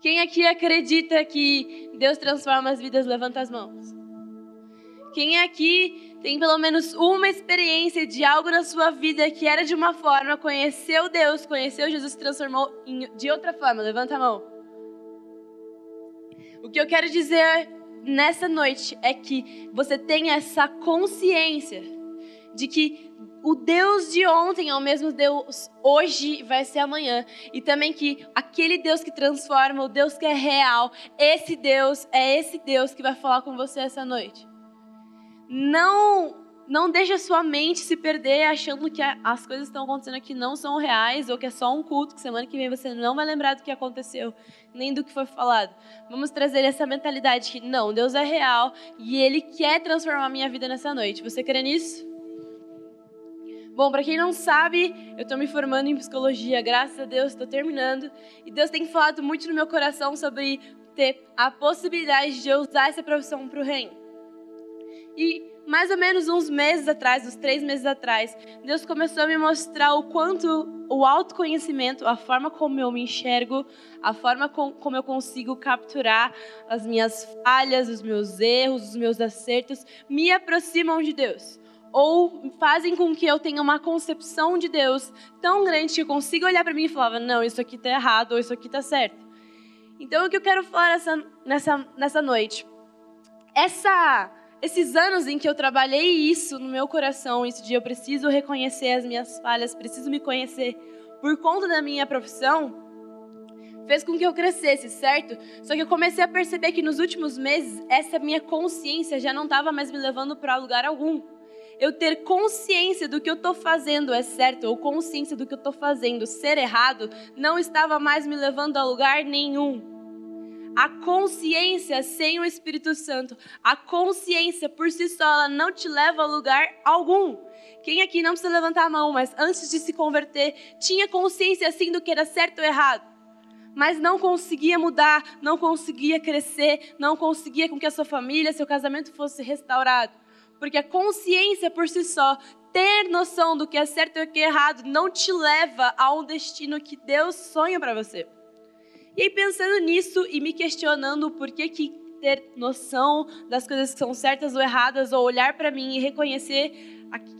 Quem aqui acredita que Deus transforma as vidas? Levanta as mãos. Quem aqui tem pelo menos uma experiência de algo na sua vida que era de uma forma, conheceu Deus, conheceu Jesus, se transformou de outra forma? Levanta a mão. O que eu quero dizer nessa noite é que você tenha essa consciência de que o Deus de ontem é o mesmo Deus hoje vai ser amanhã. E também que aquele Deus que transforma, o Deus que é real, esse Deus é esse Deus que vai falar com você essa noite. Não não deixe a sua mente se perder achando que as coisas que estão acontecendo aqui não são reais ou que é só um culto, que semana que vem você não vai lembrar do que aconteceu, nem do que foi falado. Vamos trazer essa mentalidade que não, Deus é real e Ele quer transformar a minha vida nessa noite. Você crê nisso? Bom, para quem não sabe, eu estou me formando em psicologia, graças a Deus, estou terminando. E Deus tem falado muito no meu coração sobre ter a possibilidade de eu usar essa profissão para o reino. E mais ou menos uns meses atrás, uns três meses atrás, Deus começou a me mostrar o quanto o autoconhecimento, a forma como eu me enxergo, a forma com, como eu consigo capturar as minhas falhas, os meus erros, os meus acertos, me aproximam de Deus ou fazem com que eu tenha uma concepção de Deus tão grande que eu consiga olhar para mim e falar: não, isso aqui está errado ou isso aqui está certo. Então, o que eu quero falar nessa, nessa, nessa noite? Essa, esses anos em que eu trabalhei isso no meu coração, esse dia eu preciso reconhecer as minhas falhas, preciso me conhecer por conta da minha profissão, fez com que eu crescesse, certo? Só que eu comecei a perceber que nos últimos meses, essa minha consciência já não estava mais me levando para lugar algum eu ter consciência do que eu estou fazendo é certo, ou consciência do que eu estou fazendo ser errado, não estava mais me levando a lugar nenhum. A consciência sem o Espírito Santo, a consciência por si só, ela não te leva a lugar algum. Quem aqui não precisa levantar a mão, mas antes de se converter, tinha consciência assim do que era certo ou errado? Mas não conseguia mudar, não conseguia crescer, não conseguia com que a sua família, seu casamento fosse restaurado. Porque a consciência por si só, ter noção do que é certo e o que é errado, não te leva a um destino que Deus sonha para você. E aí, pensando nisso e me questionando por que, que ter noção das coisas que são certas ou erradas, ou olhar para mim e reconhecer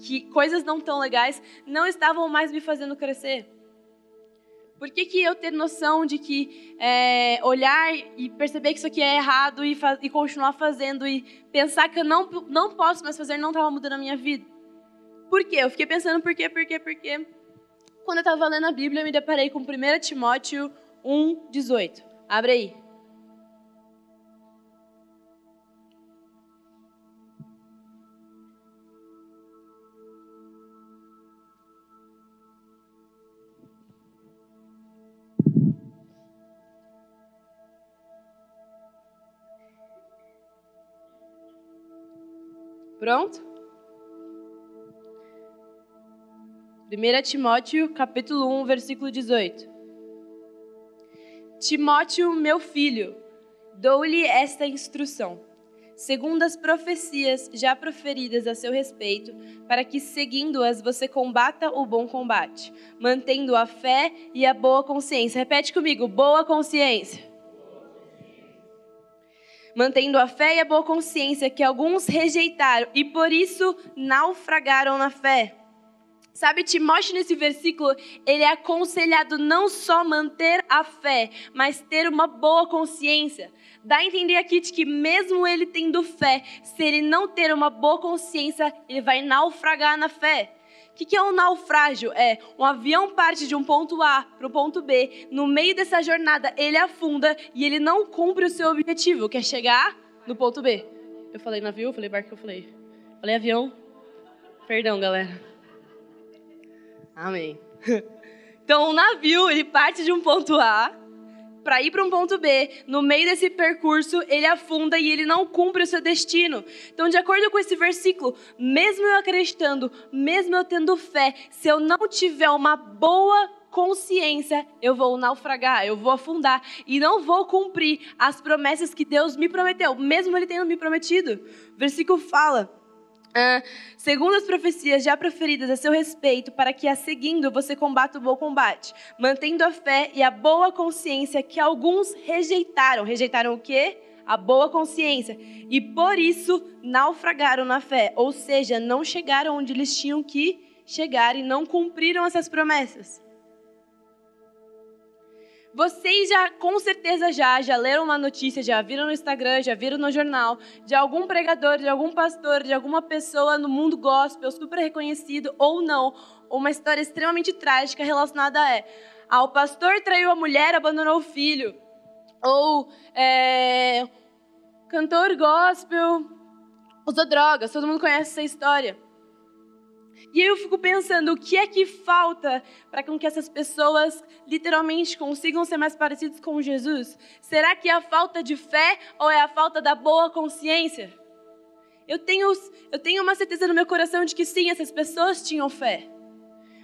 que coisas não tão legais não estavam mais me fazendo crescer. Por que, que eu ter noção de que é, olhar e perceber que isso aqui é errado e, e, continuar fazendo e pensar que eu não, não posso mais fazer não estava mudando a minha vida? Por quê? Eu fiquei pensando por quê, por quê, por quê. Quando eu estava lendo a Bíblia, eu me deparei com 1 Timóteo 1, 18. Abre aí. Pronto? 1 Timóteo, capítulo 1, versículo 18. Timóteo, meu filho, dou-lhe esta instrução, segundo as profecias já proferidas a seu respeito, para que, seguindo-as, você combata o bom combate, mantendo a fé e a boa consciência. Repete comigo: boa consciência mantendo a fé e a boa consciência que alguns rejeitaram e por isso naufragaram na fé. Sabe, Timóteo nesse versículo, ele é aconselhado não só manter a fé, mas ter uma boa consciência. Dá a entender aqui de que mesmo ele tendo fé, se ele não ter uma boa consciência, ele vai naufragar na fé. O que, é um naufrágio? É um avião parte de um ponto A para o ponto B. No meio dessa jornada, ele afunda e ele não cumpre o seu objetivo, que é chegar no ponto B. Eu falei navio, eu falei barco, eu falei. Falei avião. Perdão, galera. Amém. Então, o navio, ele parte de um ponto A para ir para um ponto B, no meio desse percurso, ele afunda e ele não cumpre o seu destino. Então, de acordo com esse versículo, mesmo eu acreditando, mesmo eu tendo fé, se eu não tiver uma boa consciência, eu vou naufragar, eu vou afundar e não vou cumprir as promessas que Deus me prometeu, mesmo Ele tendo me prometido. O versículo fala ah, segundo as profecias já proferidas a seu respeito, para que a seguindo você combata o bom combate, mantendo a fé e a boa consciência que alguns rejeitaram. Rejeitaram o quê? A boa consciência. E por isso naufragaram na fé, ou seja, não chegaram onde eles tinham que chegar e não cumpriram essas promessas. Vocês já, com certeza já, já leram uma notícia, já viram no Instagram, já viram no jornal, de algum pregador, de algum pastor, de alguma pessoa no mundo gospel, super reconhecido ou não, uma história extremamente trágica relacionada a é, ah, o pastor traiu a mulher, abandonou o filho. Ou é, cantor gospel usou drogas, todo mundo conhece essa história. E eu fico pensando, o que é que falta para que essas pessoas literalmente consigam ser mais parecidos com Jesus? Será que é a falta de fé ou é a falta da boa consciência? Eu tenho, eu tenho uma certeza no meu coração de que sim, essas pessoas tinham fé,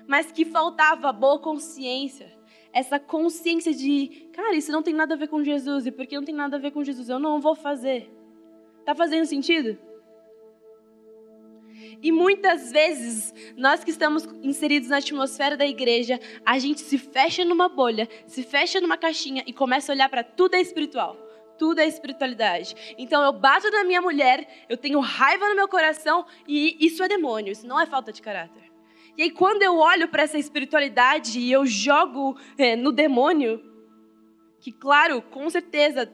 mas que faltava boa consciência. Essa consciência de, cara, isso não tem nada a ver com Jesus, e porque não tem nada a ver com Jesus, eu não vou fazer. Tá fazendo sentido? E muitas vezes, nós que estamos inseridos na atmosfera da igreja, a gente se fecha numa bolha, se fecha numa caixinha e começa a olhar para tudo é espiritual. Tudo é espiritualidade. Então eu bato na minha mulher, eu tenho raiva no meu coração e isso é demônio, isso não é falta de caráter. E aí, quando eu olho para essa espiritualidade e eu jogo é, no demônio, que, claro, com certeza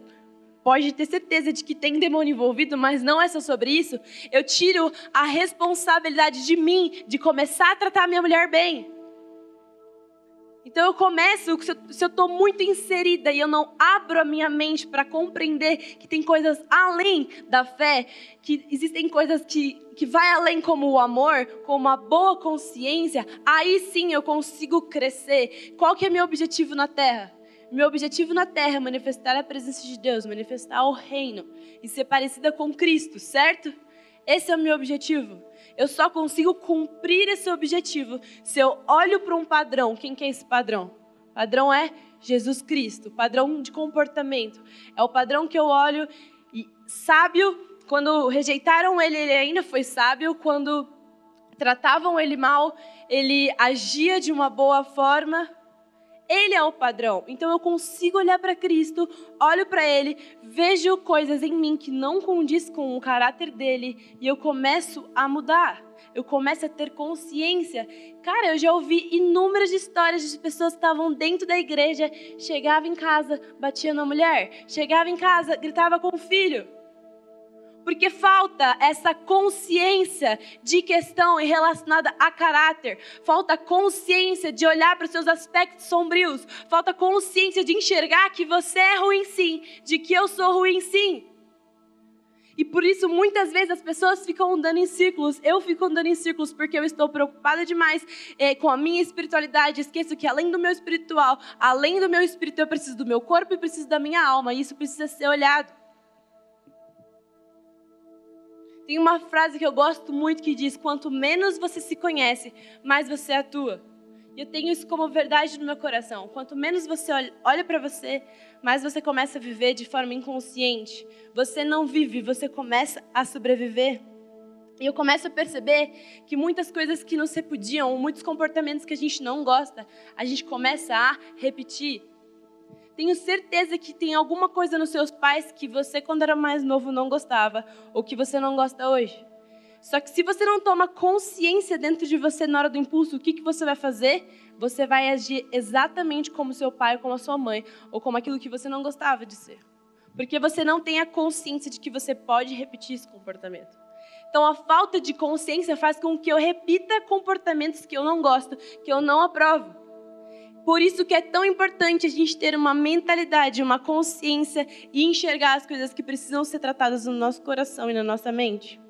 pode ter certeza de que tem demônio envolvido, mas não é só sobre isso. Eu tiro a responsabilidade de mim de começar a tratar a minha mulher bem. Então eu começo, se eu estou muito inserida e eu não abro a minha mente para compreender que tem coisas além da fé, que existem coisas que, que vai além como o amor, como a boa consciência, aí sim eu consigo crescer. Qual que é meu objetivo na Terra? Meu objetivo na terra é manifestar a presença de Deus, manifestar o reino e ser parecida com Cristo, certo? Esse é o meu objetivo. Eu só consigo cumprir esse objetivo se eu olho para um padrão. Quem que é esse padrão? O padrão é Jesus Cristo, padrão de comportamento. É o padrão que eu olho e sábio, quando rejeitaram ele, ele ainda foi sábio, quando tratavam ele mal, ele agia de uma boa forma, ele é o padrão. Então eu consigo olhar para Cristo, olho para Ele, vejo coisas em mim que não condiz com o caráter dele e eu começo a mudar. Eu começo a ter consciência. Cara, eu já ouvi inúmeras histórias de pessoas que estavam dentro da igreja, chegava em casa, batia na mulher, chegava em casa, gritava com o filho. Porque falta essa consciência de questão relacionada a caráter. Falta consciência de olhar para os seus aspectos sombrios. Falta consciência de enxergar que você é ruim sim, de que eu sou ruim sim. E por isso muitas vezes as pessoas ficam andando em círculos. Eu fico andando em círculos porque eu estou preocupada demais eh, com a minha espiritualidade. Esqueço que além do meu espiritual, além do meu espírito, eu preciso do meu corpo e preciso da minha alma. E isso precisa ser olhado. Tem uma frase que eu gosto muito que diz: quanto menos você se conhece, mais você atua. E eu tenho isso como verdade no meu coração. Quanto menos você olha, para você, mais você começa a viver de forma inconsciente. Você não vive, você começa a sobreviver. E eu começo a perceber que muitas coisas que nos repudiam, muitos comportamentos que a gente não gosta, a gente começa a repetir. Tenho certeza que tem alguma coisa nos seus pais que você, quando era mais novo, não gostava, ou que você não gosta hoje. Só que se você não toma consciência dentro de você na hora do impulso, o que, que você vai fazer? Você vai agir exatamente como seu pai, como a sua mãe, ou como aquilo que você não gostava de ser. Porque você não tem a consciência de que você pode repetir esse comportamento. Então, a falta de consciência faz com que eu repita comportamentos que eu não gosto, que eu não aprovo. Por isso que é tão importante a gente ter uma mentalidade, uma consciência e enxergar as coisas que precisam ser tratadas no nosso coração e na nossa mente.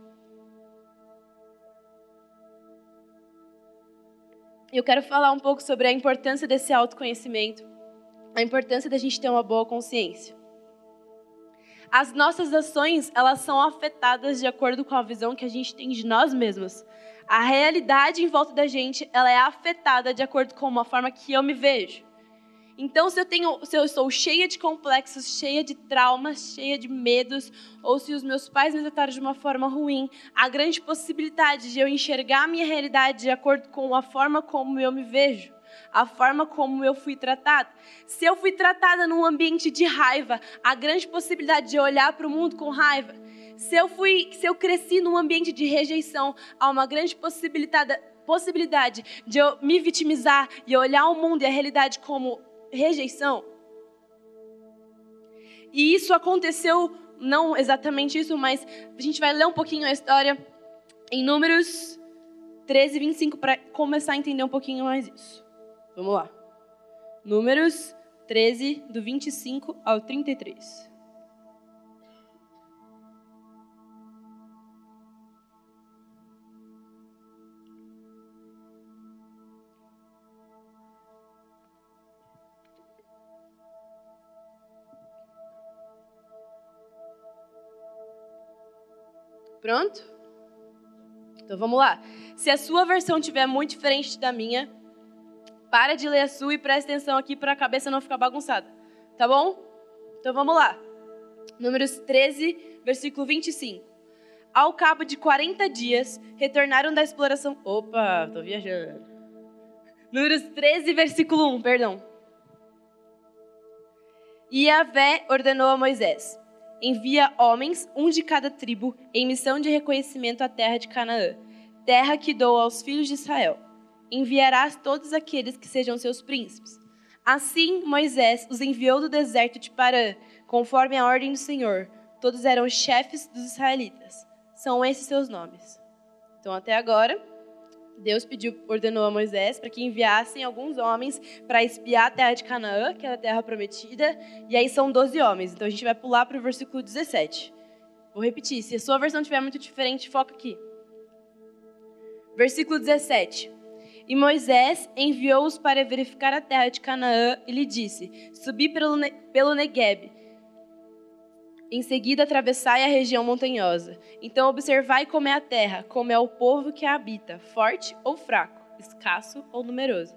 Eu quero falar um pouco sobre a importância desse autoconhecimento, a importância da gente ter uma boa consciência. As nossas ações, elas são afetadas de acordo com a visão que a gente tem de nós mesmos a realidade em volta da gente, ela é afetada de acordo com a forma que eu me vejo. Então, se eu, tenho, se eu sou cheia de complexos, cheia de traumas, cheia de medos, ou se os meus pais me trataram de uma forma ruim, a grande possibilidade de eu enxergar a minha realidade de acordo com a forma como eu me vejo, a forma como eu fui tratada. Se eu fui tratada num ambiente de raiva, a grande possibilidade de eu olhar para o mundo com raiva. Se eu fui, se eu cresci num ambiente de rejeição, há uma grande possibilidade, possibilidade de eu me vitimizar e olhar o mundo e a realidade como rejeição. E isso aconteceu, não exatamente isso, mas a gente vai ler um pouquinho a história em Números 13, 25, para começar a entender um pouquinho mais isso. Vamos lá. Números 13, do 25 ao 33. Pronto? Então vamos lá. Se a sua versão tiver muito diferente da minha, para de ler a sua e presta atenção aqui para a cabeça não ficar bagunçada. Tá bom? Então vamos lá. Números 13, versículo 25. Ao cabo de 40 dias, retornaram da exploração. Opa, tô viajando. Números 13, versículo 1, perdão. E Yahvé ordenou a Moisés: envia homens, um de cada tribo, em missão de reconhecimento à terra de Canaã, terra que dou aos filhos de Israel. Enviarás todos aqueles que sejam seus príncipes. Assim, Moisés os enviou do deserto de Parã, conforme a ordem do Senhor. Todos eram chefes dos israelitas. São esses seus nomes. Então, até agora, Deus pediu, ordenou a Moisés para que enviassem alguns homens para espiar a terra de Canaã, que era a terra prometida, e aí são 12 homens. Então a gente vai pular para o versículo 17. Vou repetir, se a sua versão estiver muito diferente, foca aqui. Versículo 17. E Moisés enviou-os para verificar a terra de Canaã e lhe disse: Subi pelo, pelo Negueb em seguida, atravessai a região montanhosa. Então, observai como é a terra, como é o povo que a habita, forte ou fraco, escasso ou numeroso.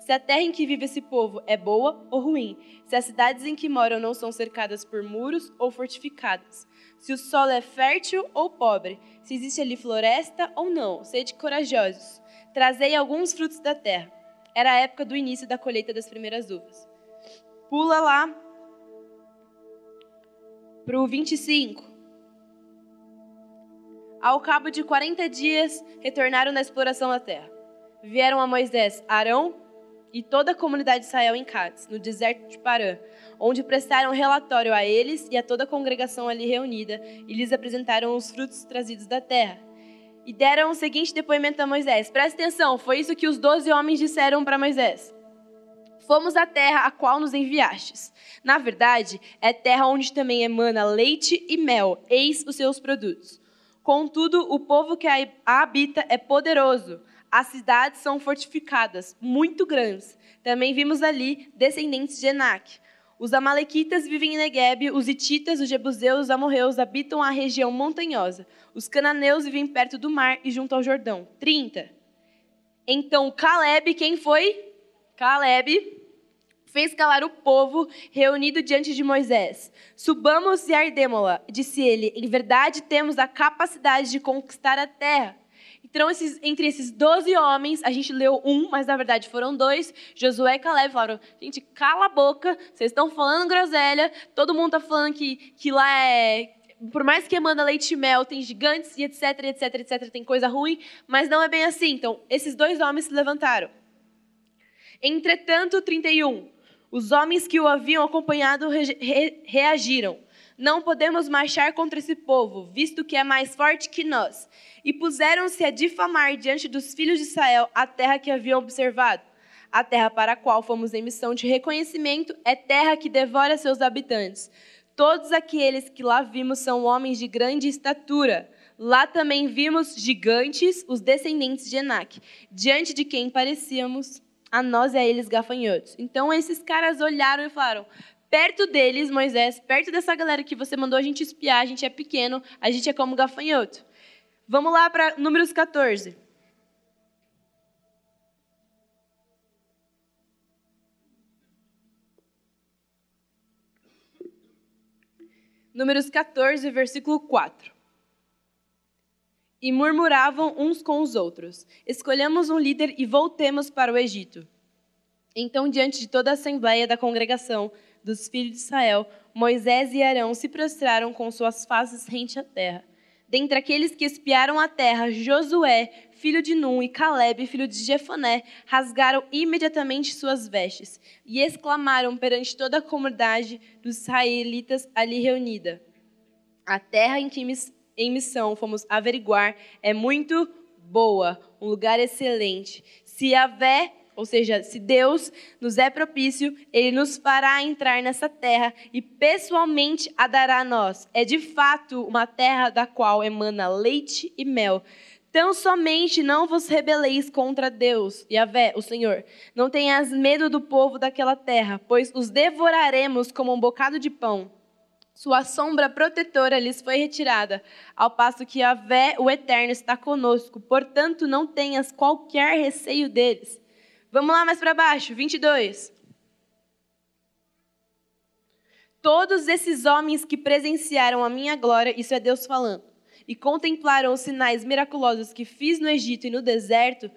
Se a terra em que vive esse povo é boa ou ruim, se as cidades em que moram não são cercadas por muros ou fortificadas, se o solo é fértil ou pobre, se existe ali floresta ou não, sede corajosos. Trazei alguns frutos da terra. Era a época do início da colheita das primeiras uvas. Pula lá para o 25. Ao cabo de 40 dias, retornaram da exploração da terra. Vieram a Moisés, Arão e toda a comunidade de Israel em Cádiz, no deserto de Parã, onde prestaram relatório a eles e a toda a congregação ali reunida, e lhes apresentaram os frutos trazidos da terra. E deram o seguinte depoimento a Moisés. Presta atenção, foi isso que os doze homens disseram para Moisés. Fomos à terra a qual nos enviastes. Na verdade, é terra onde também emana leite e mel, eis os seus produtos. Contudo, o povo que a habita é poderoso. As cidades são fortificadas, muito grandes. Também vimos ali descendentes de Enac. Os amalequitas vivem em Negueb, os hititas, os jebuseus, os amorreus habitam a região montanhosa. Os cananeus vivem perto do mar e junto ao Jordão. 30. Então Caleb, quem foi? Caleb fez calar o povo reunido diante de Moisés. Subamos e ardemo-la, disse ele. Em verdade, temos a capacidade de conquistar a terra. Então, esses, entre esses doze homens, a gente leu um, mas na verdade foram dois. Josué e Caleb falaram: gente, cala a boca, vocês estão falando groselha, todo mundo está falando que, que lá é. Por mais que manda leite e mel, tem gigantes e etc, etc, etc, tem coisa ruim, mas não é bem assim. Então, esses dois homens se levantaram. Entretanto, 31. Os homens que o haviam acompanhado re re reagiram. Não podemos marchar contra esse povo, visto que é mais forte que nós. E puseram-se a difamar diante dos filhos de Israel a terra que haviam observado. A terra para a qual fomos em missão de reconhecimento é terra que devora seus habitantes. Todos aqueles que lá vimos são homens de grande estatura. Lá também vimos gigantes, os descendentes de Enac, diante de quem parecíamos a nós e a eles gafanhotos. Então esses caras olharam e falaram: perto deles, Moisés, perto dessa galera que você mandou a gente espiar, a gente é pequeno, a gente é como gafanhoto. Vamos lá para Números 14. Números 14, versículo 4. E murmuravam uns com os outros: Escolhamos um líder e voltemos para o Egito. Então, diante de toda a assembleia da congregação dos filhos de Israel, Moisés e Arão se prostraram com suas faces rente à terra. Dentre aqueles que espiaram a terra, Josué, filho de Num, e Caleb, filho de Jefoné, rasgaram imediatamente suas vestes e exclamaram perante toda a comunidade dos israelitas ali reunida: A terra em que em missão fomos averiguar é muito boa, um lugar excelente. Se Yahvé ou seja, se Deus nos é propício, Ele nos fará entrar nessa terra e pessoalmente a dará a nós. É de fato uma terra da qual emana leite e mel. Tão somente não vos rebeleis contra Deus, Yahvé, o Senhor. Não tenhas medo do povo daquela terra, pois os devoraremos como um bocado de pão. Sua sombra protetora lhes foi retirada, ao passo que Yahvé, o Eterno, está conosco. Portanto, não tenhas qualquer receio deles. Vamos lá mais para baixo, 22. Todos esses homens que presenciaram a minha glória, isso é Deus falando, e contemplaram os sinais miraculosos que fiz no Egito e no deserto,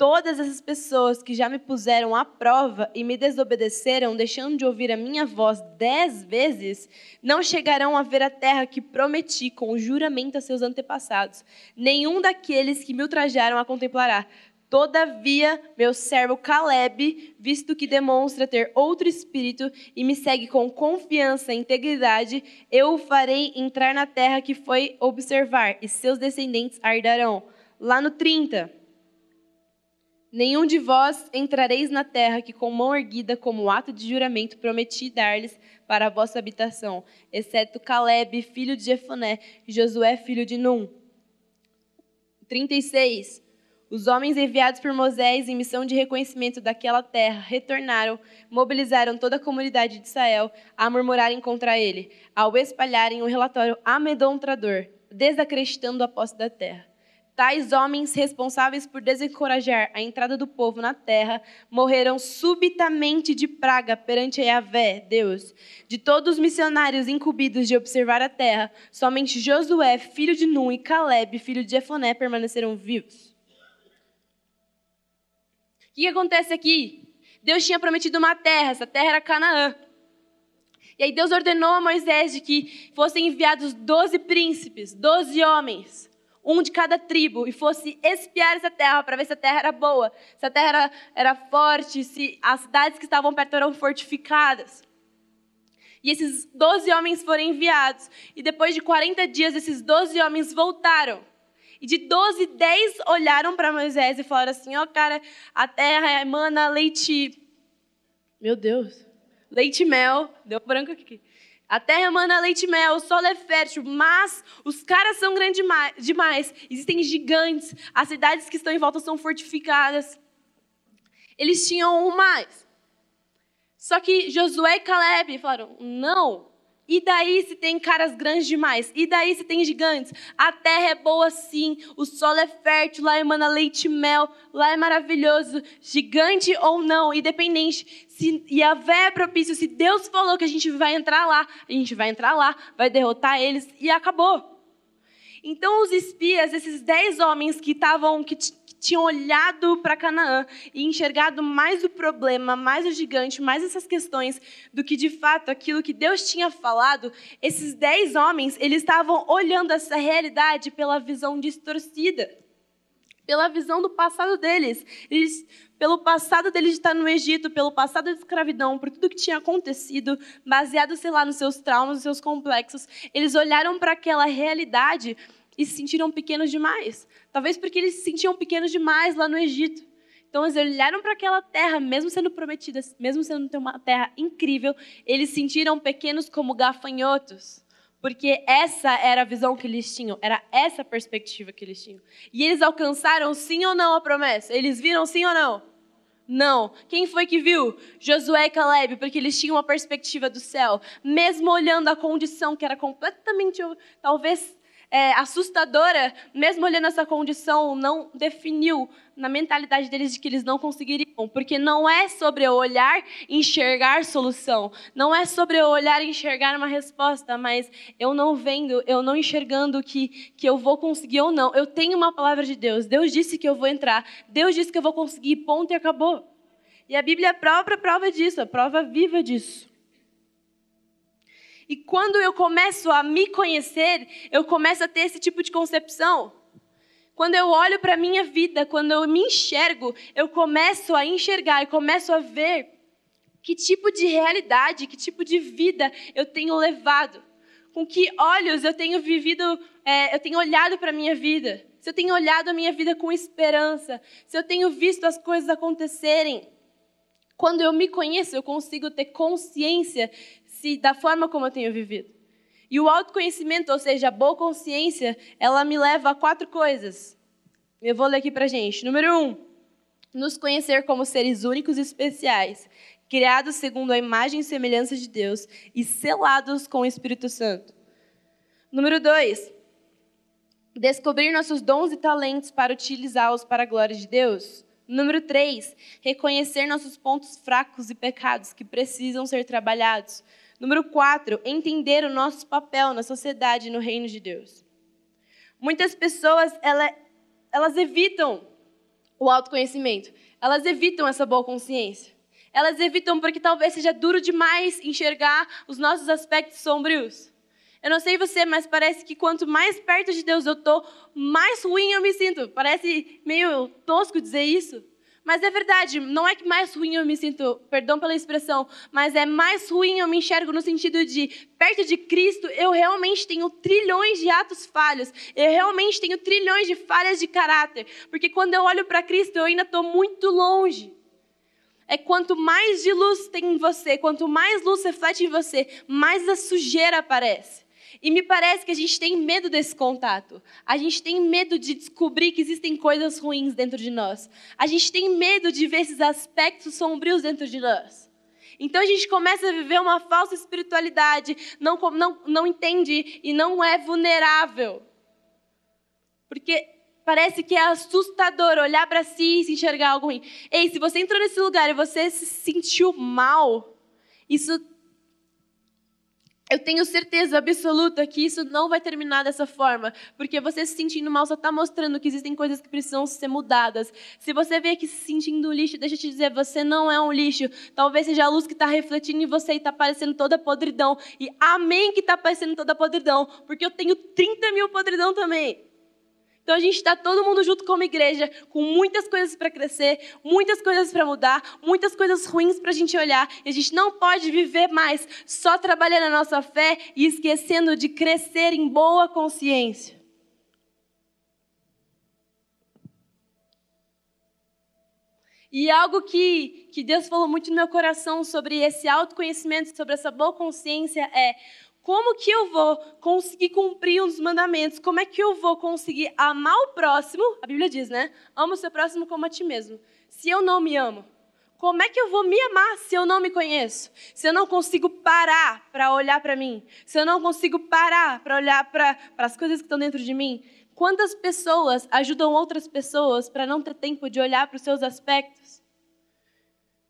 todas essas pessoas que já me puseram à prova e me desobedeceram, deixando de ouvir a minha voz dez vezes, não chegarão a ver a terra que prometi com juramento a seus antepassados. Nenhum daqueles que me ultrajaram a contemplará. Todavia, meu servo Caleb, visto que demonstra ter outro espírito e me segue com confiança e integridade, eu o farei entrar na terra que foi observar, e seus descendentes herdarão. Lá no 30. Nenhum de vós entrareis na terra que, com mão erguida, como ato de juramento, prometi dar-lhes para a vossa habitação, exceto Caleb, filho de Jefoné, e Josué, filho de Num. 36. Os homens enviados por Moisés em missão de reconhecimento daquela terra retornaram, mobilizaram toda a comunidade de Israel a murmurarem contra ele, ao espalharem um relatório amedrontador, desacreditando a posse da terra. Tais homens, responsáveis por desencorajar a entrada do povo na terra, morreram subitamente de praga perante Yahvé, Deus. De todos os missionários incumbidos de observar a terra, somente Josué, filho de Nun, e Caleb, filho de Efoné, permaneceram vivos. O que, que acontece aqui? Deus tinha prometido uma terra, essa terra era Canaã. E aí Deus ordenou a Moisés de que fossem enviados doze príncipes, doze homens, um de cada tribo, e fosse espiar essa terra para ver se a terra era boa, se a terra era, era forte, se as cidades que estavam perto eram fortificadas. E esses doze homens foram enviados. E depois de 40 dias, esses doze homens voltaram. E de 12, 10 olharam para Moisés e falaram assim: Ó, oh, cara, a terra emana leite. Meu Deus. Leite mel. Deu branco aqui. A terra emana leite e mel, o solo é fértil, mas os caras são grandes demais. Existem gigantes, as cidades que estão em volta são fortificadas. Eles tinham um mais. Só que Josué e Caleb falaram: não, e daí se tem caras grandes demais? E daí se tem gigantes? A terra é boa sim, o solo é fértil, lá emana leite e mel, lá é maravilhoso, gigante ou não, independente. Se Yahvé é propício, se Deus falou que a gente vai entrar lá, a gente vai entrar lá, vai derrotar eles e acabou. Então os espias, esses dez homens que estavam, que tinham olhado para Canaã e enxergado mais o problema, mais o gigante, mais essas questões do que de fato aquilo que Deus tinha falado, esses dez homens, eles estavam olhando essa realidade pela visão distorcida, pela visão do passado deles. Eles, pelo passado deles de estar no Egito, pelo passado da escravidão, por tudo que tinha acontecido, baseado, sei lá, nos seus traumas, nos seus complexos, eles olharam para aquela realidade e se sentiram pequenos demais. Talvez porque eles se sentiam pequenos demais lá no Egito. Então eles olharam para aquela terra, mesmo sendo prometida, mesmo sendo uma terra incrível, eles se sentiram pequenos como gafanhotos. Porque essa era a visão que eles tinham, era essa a perspectiva que eles tinham. E eles alcançaram sim ou não a promessa? Eles viram sim ou não? Não. Quem foi que viu? Josué e Caleb, porque eles tinham uma perspectiva do céu. Mesmo olhando a condição que era completamente, talvez é, assustadora, mesmo olhando essa condição, não definiu na mentalidade deles de que eles não conseguiriam, porque não é sobre eu olhar e enxergar solução, não é sobre eu olhar e enxergar uma resposta, mas eu não vendo, eu não enxergando que, que eu vou conseguir ou não. Eu tenho uma palavra de Deus, Deus disse que eu vou entrar, Deus disse que eu vou conseguir, ponto e acabou. E a Bíblia é a própria prova disso, a prova viva disso. E quando eu começo a me conhecer, eu começo a ter esse tipo de concepção. Quando eu olho para a minha vida, quando eu me enxergo, eu começo a enxergar e começo a ver que tipo de realidade, que tipo de vida eu tenho levado. Com que olhos eu tenho vivido, é, eu tenho olhado para a minha vida. Se eu tenho olhado a minha vida com esperança. Se eu tenho visto as coisas acontecerem. Quando eu me conheço, eu consigo ter consciência se, da forma como eu tenho vivido. E o autoconhecimento, ou seja, a boa consciência, ela me leva a quatro coisas. Eu vou ler aqui pra gente. Número um, nos conhecer como seres únicos e especiais, criados segundo a imagem e semelhança de Deus e selados com o Espírito Santo. Número dois, descobrir nossos dons e talentos para utilizá-los para a glória de Deus. Número três, reconhecer nossos pontos fracos e pecados que precisam ser trabalhados. Número quatro, entender o nosso papel na sociedade e no reino de Deus. Muitas pessoas, ela, elas evitam o autoconhecimento. Elas evitam essa boa consciência. Elas evitam porque talvez seja duro demais enxergar os nossos aspectos sombrios. Eu não sei você, mas parece que quanto mais perto de Deus eu tô, mais ruim eu me sinto. Parece meio tosco dizer isso, mas é verdade, não é que mais ruim eu me sinto, perdão pela expressão, mas é mais ruim eu me enxergo no sentido de, perto de Cristo, eu realmente tenho trilhões de atos falhos, eu realmente tenho trilhões de falhas de caráter, porque quando eu olho para Cristo, eu ainda estou muito longe. É quanto mais de luz tem em você, quanto mais luz reflete em você, mais a sujeira aparece. E me parece que a gente tem medo desse contato. A gente tem medo de descobrir que existem coisas ruins dentro de nós. A gente tem medo de ver esses aspectos sombrios dentro de nós. Então a gente começa a viver uma falsa espiritualidade, não, não, não entende e não é vulnerável. Porque parece que é assustador olhar para si e se enxergar algo ruim. Ei, se você entrou nesse lugar e você se sentiu mal, isso eu tenho certeza absoluta que isso não vai terminar dessa forma, porque você se sentindo mal só está mostrando que existem coisas que precisam ser mudadas. Se você vê que se sentindo lixo, deixa eu te dizer, você não é um lixo. Talvez seja a luz que está refletindo em você e está parecendo toda podridão. E amém que está parecendo toda podridão, porque eu tenho 30 mil podridão também. Então a gente está todo mundo junto como igreja, com muitas coisas para crescer, muitas coisas para mudar, muitas coisas ruins para a gente olhar. E a gente não pode viver mais só trabalhando a nossa fé e esquecendo de crescer em boa consciência. E algo que, que Deus falou muito no meu coração sobre esse autoconhecimento, sobre essa boa consciência é como que eu vou conseguir cumprir os mandamentos? Como é que eu vou conseguir amar o próximo? A Bíblia diz, né? Ama o seu próximo como a ti mesmo. Se eu não me amo, como é que eu vou me amar se eu não me conheço? Se eu não consigo parar para olhar para mim? Se eu não consigo parar para olhar para as coisas que estão dentro de mim? Quantas pessoas ajudam outras pessoas para não ter tempo de olhar para os seus aspectos?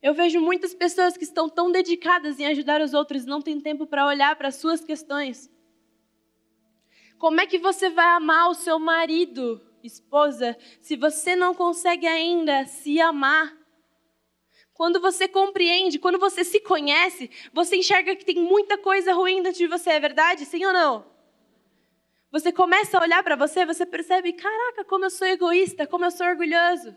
Eu vejo muitas pessoas que estão tão dedicadas em ajudar os outros e não têm tempo para olhar para as suas questões. Como é que você vai amar o seu marido, esposa, se você não consegue ainda se amar? Quando você compreende, quando você se conhece, você enxerga que tem muita coisa ruim dentro de você, é verdade? Sim ou não? Você começa a olhar para você, você percebe: caraca, como eu sou egoísta, como eu sou orgulhoso.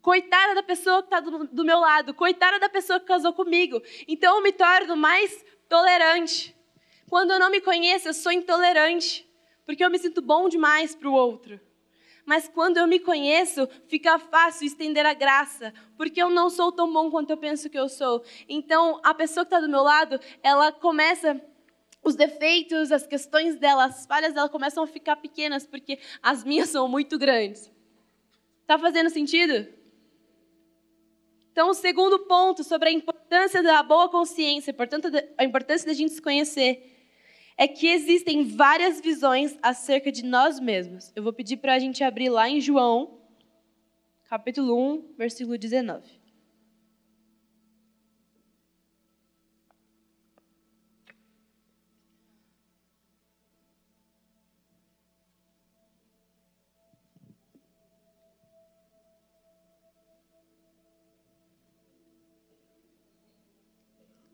Coitada da pessoa que está do, do meu lado, coitada da pessoa que casou comigo. Então eu me torno mais tolerante. Quando eu não me conheço, eu sou intolerante, porque eu me sinto bom demais para o outro. Mas quando eu me conheço, fica fácil estender a graça, porque eu não sou tão bom quanto eu penso que eu sou. Então, a pessoa que está do meu lado, ela começa os defeitos, as questões dela, as falhas dela começam a ficar pequenas, porque as minhas são muito grandes. Tá fazendo sentido? Então, o segundo ponto sobre a importância da boa consciência, portanto, a importância da gente se conhecer, é que existem várias visões acerca de nós mesmos. Eu vou pedir para a gente abrir lá em João, capítulo 1, versículo 19.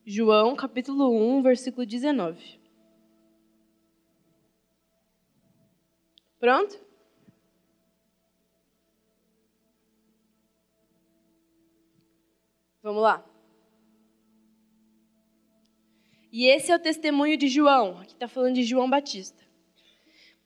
João capítulo 1, versículo 19. Pronto? Vamos lá. E esse é o testemunho de João. Aqui está falando de João Batista.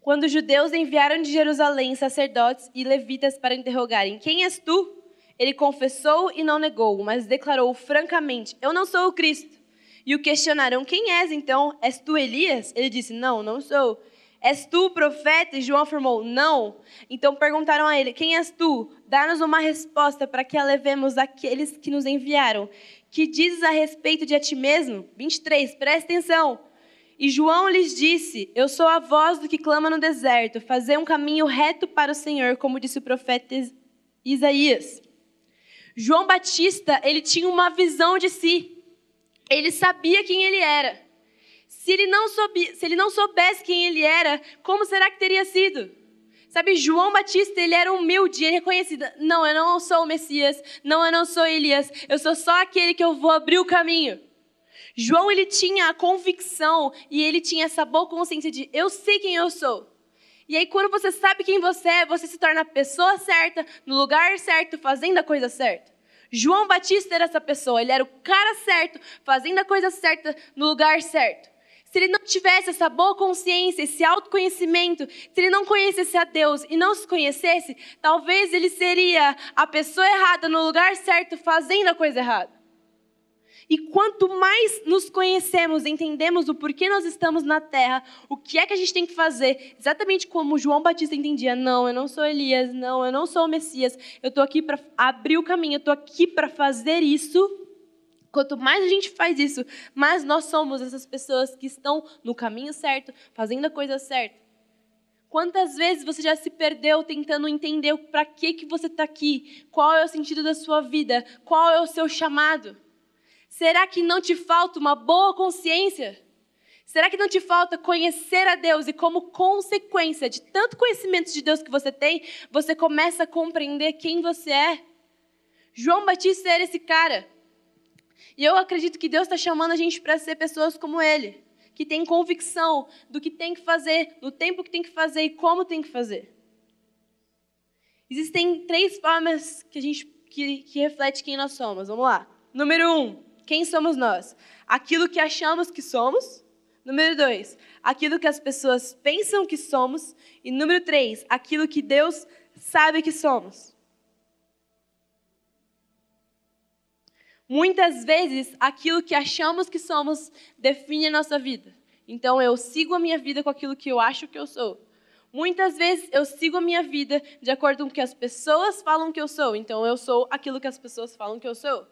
Quando os judeus enviaram de Jerusalém sacerdotes e levitas para interrogarem: Quem és tu? Ele confessou e não negou, mas declarou francamente: Eu não sou o Cristo. E o questionaram: Quem és então? És tu Elias? Ele disse: Não, não sou. És tu o profeta? E João afirmou: Não. Então perguntaram a ele: Quem és tu? Dá-nos uma resposta para que a levemos àqueles que nos enviaram. Que dizes a respeito de a ti mesmo? 23, presta atenção. E João lhes disse: Eu sou a voz do que clama no deserto, fazer um caminho reto para o Senhor, como disse o profeta Isaías. João Batista, ele tinha uma visão de si. Ele sabia quem ele era. Se ele não, se ele não soubesse quem ele era, como será que teria sido? Sabe, João Batista, ele era humilde, ele reconhecido. Não, eu não sou o Messias, não, eu não sou Elias, eu sou só aquele que eu vou abrir o caminho. João, ele tinha a convicção e ele tinha essa boa consciência de eu sei quem eu sou. E aí, quando você sabe quem você é, você se torna a pessoa certa, no lugar certo, fazendo a coisa certa. João Batista era essa pessoa, ele era o cara certo, fazendo a coisa certa no lugar certo. Se ele não tivesse essa boa consciência, esse autoconhecimento, se ele não conhecesse a Deus e não se conhecesse, talvez ele seria a pessoa errada no lugar certo, fazendo a coisa errada. E quanto mais nos conhecemos, entendemos o porquê nós estamos na terra, o que é que a gente tem que fazer, exatamente como João Batista entendia: não, eu não sou Elias, não, eu não sou o Messias, eu estou aqui para abrir o caminho, eu estou aqui para fazer isso. Quanto mais a gente faz isso, mais nós somos essas pessoas que estão no caminho certo, fazendo a coisa certa. Quantas vezes você já se perdeu tentando entender para que, que você está aqui? Qual é o sentido da sua vida? Qual é o seu chamado? Será que não te falta uma boa consciência? Será que não te falta conhecer a Deus e, como consequência de tanto conhecimento de Deus que você tem, você começa a compreender quem você é? João Batista era esse cara. E eu acredito que Deus está chamando a gente para ser pessoas como ele, que tem convicção do que tem que fazer, no tempo que tem que fazer e como tem que fazer. Existem três formas que a gente que, que reflete quem nós somos. Vamos lá. Número um, quem somos nós? Aquilo que achamos que somos. Número dois, aquilo que as pessoas pensam que somos. E número três, aquilo que Deus sabe que somos. Muitas vezes, aquilo que achamos que somos define a nossa vida. Então, eu sigo a minha vida com aquilo que eu acho que eu sou. Muitas vezes, eu sigo a minha vida de acordo com o que as pessoas falam que eu sou. Então, eu sou aquilo que as pessoas falam que eu sou.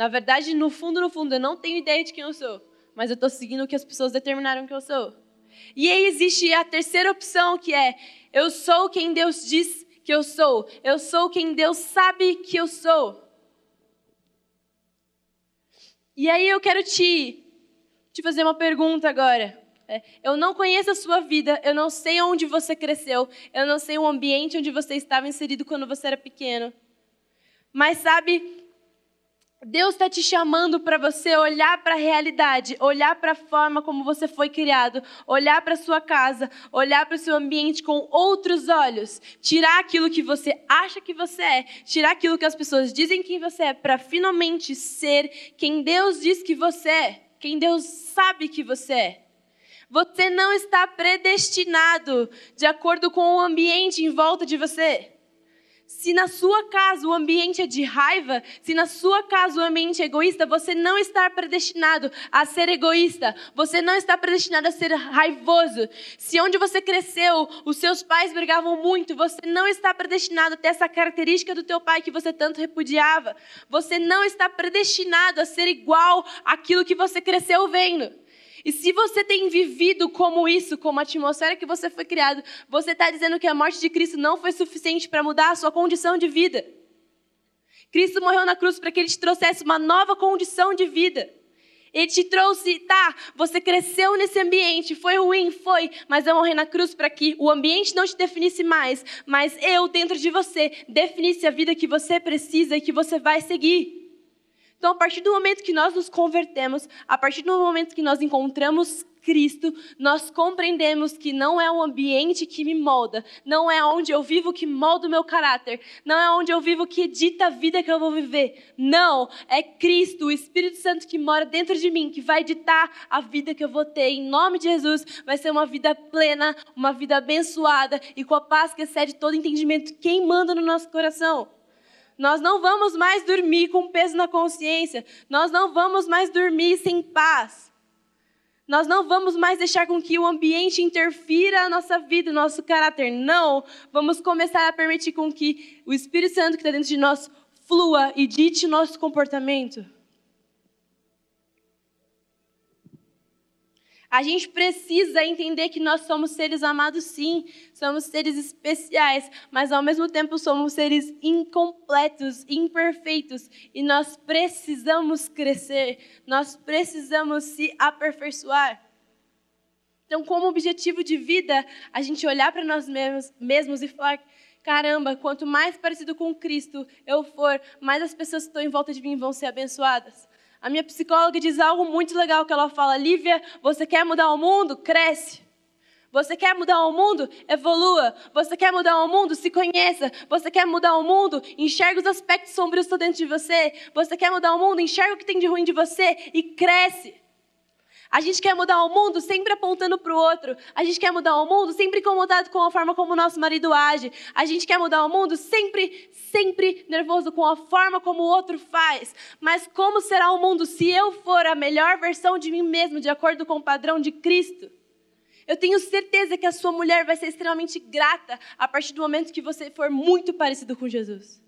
Na verdade, no fundo, no fundo, eu não tenho ideia de quem eu sou, mas eu estou seguindo o que as pessoas determinaram que eu sou. E aí existe a terceira opção, que é: eu sou quem Deus diz que eu sou, eu sou quem Deus sabe que eu sou. E aí eu quero te, te fazer uma pergunta agora. É, eu não conheço a sua vida, eu não sei onde você cresceu, eu não sei o ambiente onde você estava inserido quando você era pequeno. Mas sabe, Deus está te chamando para você olhar para a realidade, olhar para a forma como você foi criado, olhar para sua casa, olhar para o seu ambiente com outros olhos, tirar aquilo que você acha que você é, tirar aquilo que as pessoas dizem que você é, para finalmente ser quem Deus diz que você é, quem Deus sabe que você é. Você não está predestinado de acordo com o ambiente em volta de você. Se na sua casa o ambiente é de raiva, se na sua casa o ambiente é egoísta, você não está predestinado a ser egoísta, você não está predestinado a ser raivoso. Se onde você cresceu, os seus pais brigavam muito, você não está predestinado a ter essa característica do teu pai que você tanto repudiava. Você não está predestinado a ser igual àquilo que você cresceu vendo. E se você tem vivido como isso, como a atmosfera que você foi criado, você está dizendo que a morte de Cristo não foi suficiente para mudar a sua condição de vida. Cristo morreu na cruz para que ele te trouxesse uma nova condição de vida. Ele te trouxe, tá, você cresceu nesse ambiente, foi ruim, foi, mas eu morri na cruz para que o ambiente não te definisse mais, mas eu, dentro de você, definisse a vida que você precisa e que você vai seguir. Então, a partir do momento que nós nos convertemos, a partir do momento que nós encontramos Cristo, nós compreendemos que não é o ambiente que me molda, não é onde eu vivo que molda o meu caráter, não é onde eu vivo que edita a vida que eu vou viver. Não, é Cristo, o Espírito Santo que mora dentro de mim, que vai ditar a vida que eu vou ter. Em nome de Jesus, vai ser uma vida plena, uma vida abençoada e com a paz que excede todo entendimento queimando no nosso coração. Nós não vamos mais dormir com peso na consciência. Nós não vamos mais dormir sem paz. Nós não vamos mais deixar com que o ambiente interfira a nossa vida, o nosso caráter. Não. Vamos começar a permitir com que o Espírito Santo que está dentro de nós flua e dite o nosso comportamento. A gente precisa entender que nós somos seres amados, sim, somos seres especiais, mas ao mesmo tempo somos seres incompletos, imperfeitos, e nós precisamos crescer, nós precisamos se aperfeiçoar. Então, como objetivo de vida, a gente olhar para nós mesmos, mesmos e falar: caramba, quanto mais parecido com Cristo eu for, mais as pessoas que estão em volta de mim vão ser abençoadas. A minha psicóloga diz algo muito legal que ela fala: Lívia, você quer mudar o mundo? Cresce. Você quer mudar o mundo? Evolua. Você quer mudar o mundo? Se conheça. Você quer mudar o mundo? Enxerga os aspectos sombrios que estão dentro de você. Você quer mudar o mundo? Enxerga o que tem de ruim de você e cresce. A gente quer mudar o mundo sempre apontando para o outro. A gente quer mudar o mundo sempre incomodado com a forma como o nosso marido age. A gente quer mudar o mundo sempre, sempre nervoso com a forma como o outro faz. Mas como será o mundo se eu for a melhor versão de mim mesmo, de acordo com o padrão de Cristo? Eu tenho certeza que a sua mulher vai ser extremamente grata a partir do momento que você for muito parecido com Jesus.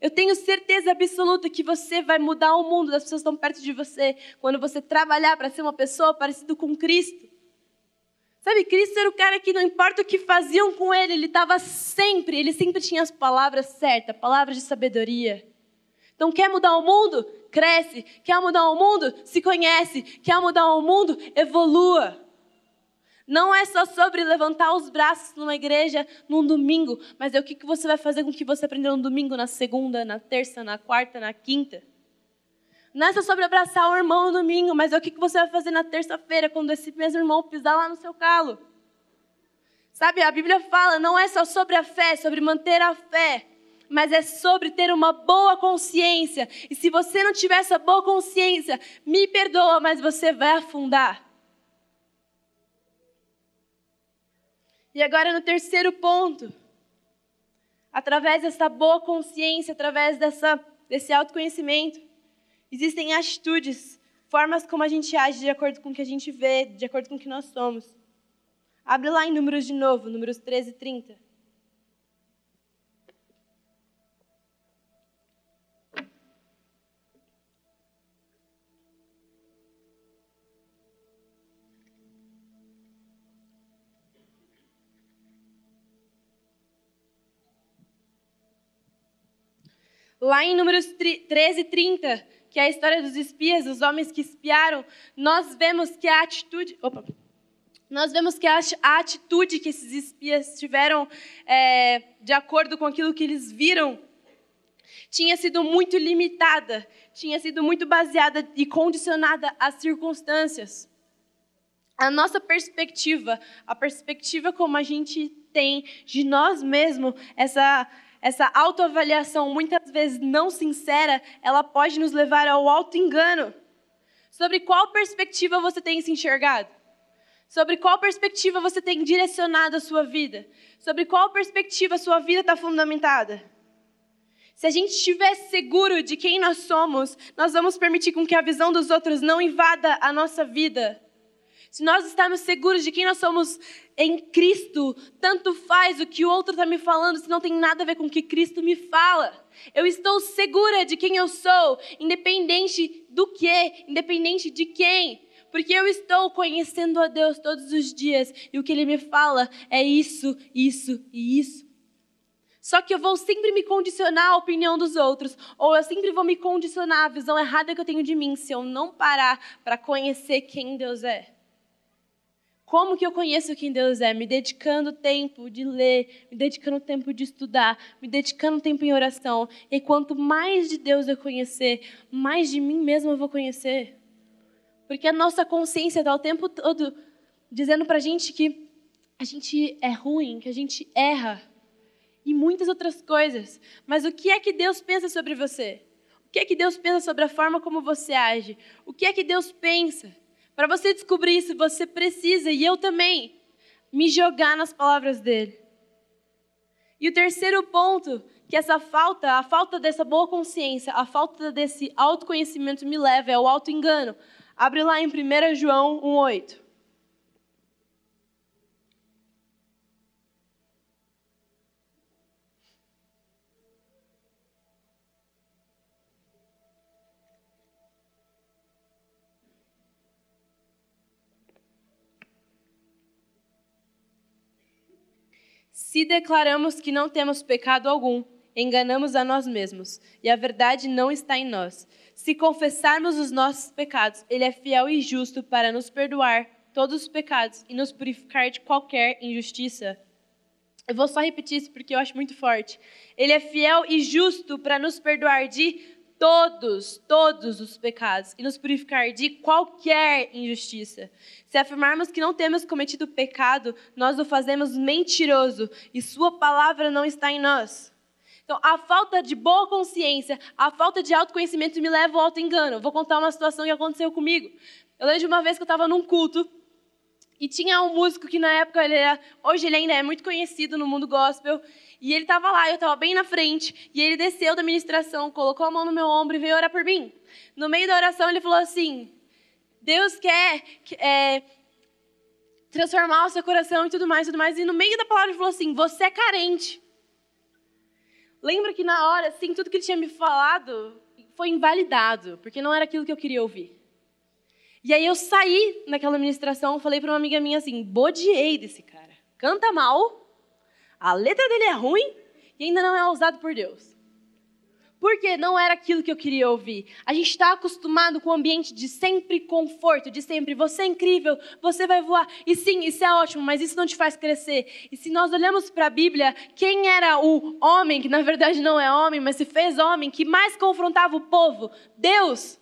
Eu tenho certeza absoluta que você vai mudar o mundo das pessoas que estão perto de você quando você trabalhar para ser uma pessoa parecida com Cristo. Sabe, Cristo era o cara que não importa o que faziam com ele, ele estava sempre, ele sempre tinha as palavras certas, palavras de sabedoria. Então, quer mudar o mundo? Cresce. Quer mudar o mundo? Se conhece. Quer mudar o mundo? Evolua. Não é só sobre levantar os braços numa igreja num domingo, mas é o que você vai fazer com o que você aprendeu no domingo, na segunda, na terça, na quarta, na quinta. Não é só sobre abraçar o irmão no domingo, mas é o que você vai fazer na terça-feira, quando esse mesmo irmão pisar lá no seu calo. Sabe, a Bíblia fala, não é só sobre a fé, sobre manter a fé, mas é sobre ter uma boa consciência. E se você não tiver essa boa consciência, me perdoa, mas você vai afundar. E agora no terceiro ponto, através dessa boa consciência, através dessa, desse autoconhecimento, existem atitudes, formas como a gente age de acordo com o que a gente vê, de acordo com o que nós somos. Abre lá em Números de novo, Números 13 e 30. Lá em Números 13, 30, que é a história dos espias, dos homens que espiaram, nós vemos que a atitude. Opa! Nós vemos que a atitude que esses espias tiveram, é, de acordo com aquilo que eles viram, tinha sido muito limitada, tinha sido muito baseada e condicionada às circunstâncias. A nossa perspectiva, a perspectiva como a gente tem de nós mesmos, essa essa autoavaliação, muitas vezes não sincera, ela pode nos levar ao auto-engano. Sobre qual perspectiva você tem se enxergado? Sobre qual perspectiva você tem direcionado a sua vida? Sobre qual perspectiva a sua vida está fundamentada? Se a gente estiver seguro de quem nós somos, nós vamos permitir com que a visão dos outros não invada a nossa vida. Se nós estamos seguros de quem nós somos em Cristo, tanto faz o que o outro está me falando, se não tem nada a ver com o que Cristo me fala. Eu estou segura de quem eu sou, independente do que, independente de quem. Porque eu estou conhecendo a Deus todos os dias e o que Ele me fala é isso, isso e isso. Só que eu vou sempre me condicionar à opinião dos outros, ou eu sempre vou me condicionar à visão errada que eu tenho de mim, se eu não parar para conhecer quem Deus é. Como que eu conheço quem Deus é? Me dedicando tempo de ler, me dedicando tempo de estudar, me dedicando tempo em oração. E quanto mais de Deus eu conhecer, mais de mim mesmo eu vou conhecer. Porque a nossa consciência está o tempo todo dizendo para a gente que a gente é ruim, que a gente erra e muitas outras coisas. Mas o que é que Deus pensa sobre você? O que é que Deus pensa sobre a forma como você age? O que é que Deus pensa? Para você descobrir isso, você precisa, e eu também, me jogar nas palavras dele. E o terceiro ponto, que essa falta, a falta dessa boa consciência, a falta desse autoconhecimento me leva é o auto-engano. Abre lá em 1 João 1,8. Se declaramos que não temos pecado algum, enganamos a nós mesmos, e a verdade não está em nós. Se confessarmos os nossos pecados, Ele é fiel e justo para nos perdoar todos os pecados e nos purificar de qualquer injustiça. Eu vou só repetir isso porque eu acho muito forte. Ele é fiel e justo para nos perdoar de todos, todos os pecados e nos purificar de qualquer injustiça. Se afirmarmos que não temos cometido pecado, nós o fazemos mentiroso e Sua palavra não está em nós. Então, a falta de boa consciência, a falta de autoconhecimento me leva ao auto-engano. Vou contar uma situação que aconteceu comigo. Eu lembro de uma vez que eu estava num culto e tinha um músico que na época ele era, hoje ele ainda é muito conhecido no mundo gospel, e ele estava lá, eu estava bem na frente, e ele desceu da ministração, colocou a mão no meu ombro e veio orar por mim. No meio da oração, ele falou assim: Deus quer é, transformar o seu coração e tudo mais, tudo mais. E no meio da palavra, ele falou assim: Você é carente. Lembra que na hora, assim, tudo que ele tinha me falado foi invalidado, porque não era aquilo que eu queria ouvir. E aí eu saí naquela ministração, falei para uma amiga minha assim: Bodiei desse cara. Canta mal, a letra dele é ruim e ainda não é usado por Deus. Porque não era aquilo que eu queria ouvir. A gente está acostumado com o ambiente de sempre conforto, de sempre você é incrível, você vai voar. E sim, isso é ótimo, mas isso não te faz crescer. E se nós olhamos para a Bíblia, quem era o homem, que na verdade não é homem, mas se fez homem, que mais confrontava o povo? Deus.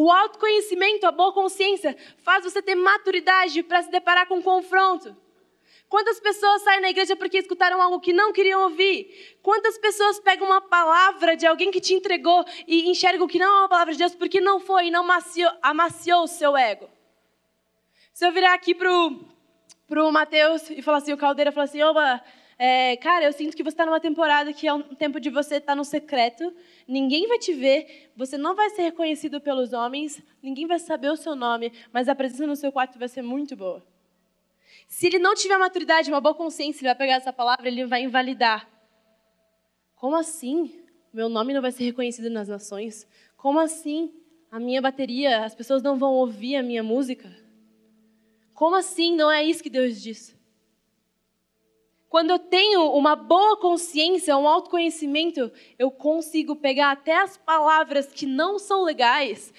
O autoconhecimento, a boa consciência, faz você ter maturidade para se deparar com confronto. Quantas pessoas saem da igreja porque escutaram algo que não queriam ouvir? Quantas pessoas pegam uma palavra de alguém que te entregou e enxergam que não é uma palavra de Deus porque não foi e não amaciou, amaciou o seu ego? Se eu virar aqui pro, pro Mateus e falar assim, o Caldeira fala assim, oba, é, cara, eu sinto que você está numa temporada que é um tempo de você estar tá no secreto, ninguém vai te ver, você não vai ser reconhecido pelos homens, ninguém vai saber o seu nome, mas a presença no seu quarto vai ser muito boa. Se ele não tiver maturidade, uma boa consciência, ele vai pegar essa palavra, ele vai invalidar. Como assim? Meu nome não vai ser reconhecido nas nações? Como assim? A minha bateria, as pessoas não vão ouvir a minha música? Como assim? Não é isso que Deus diz. Quando eu tenho uma boa consciência, um autoconhecimento, eu consigo pegar até as palavras que não são legais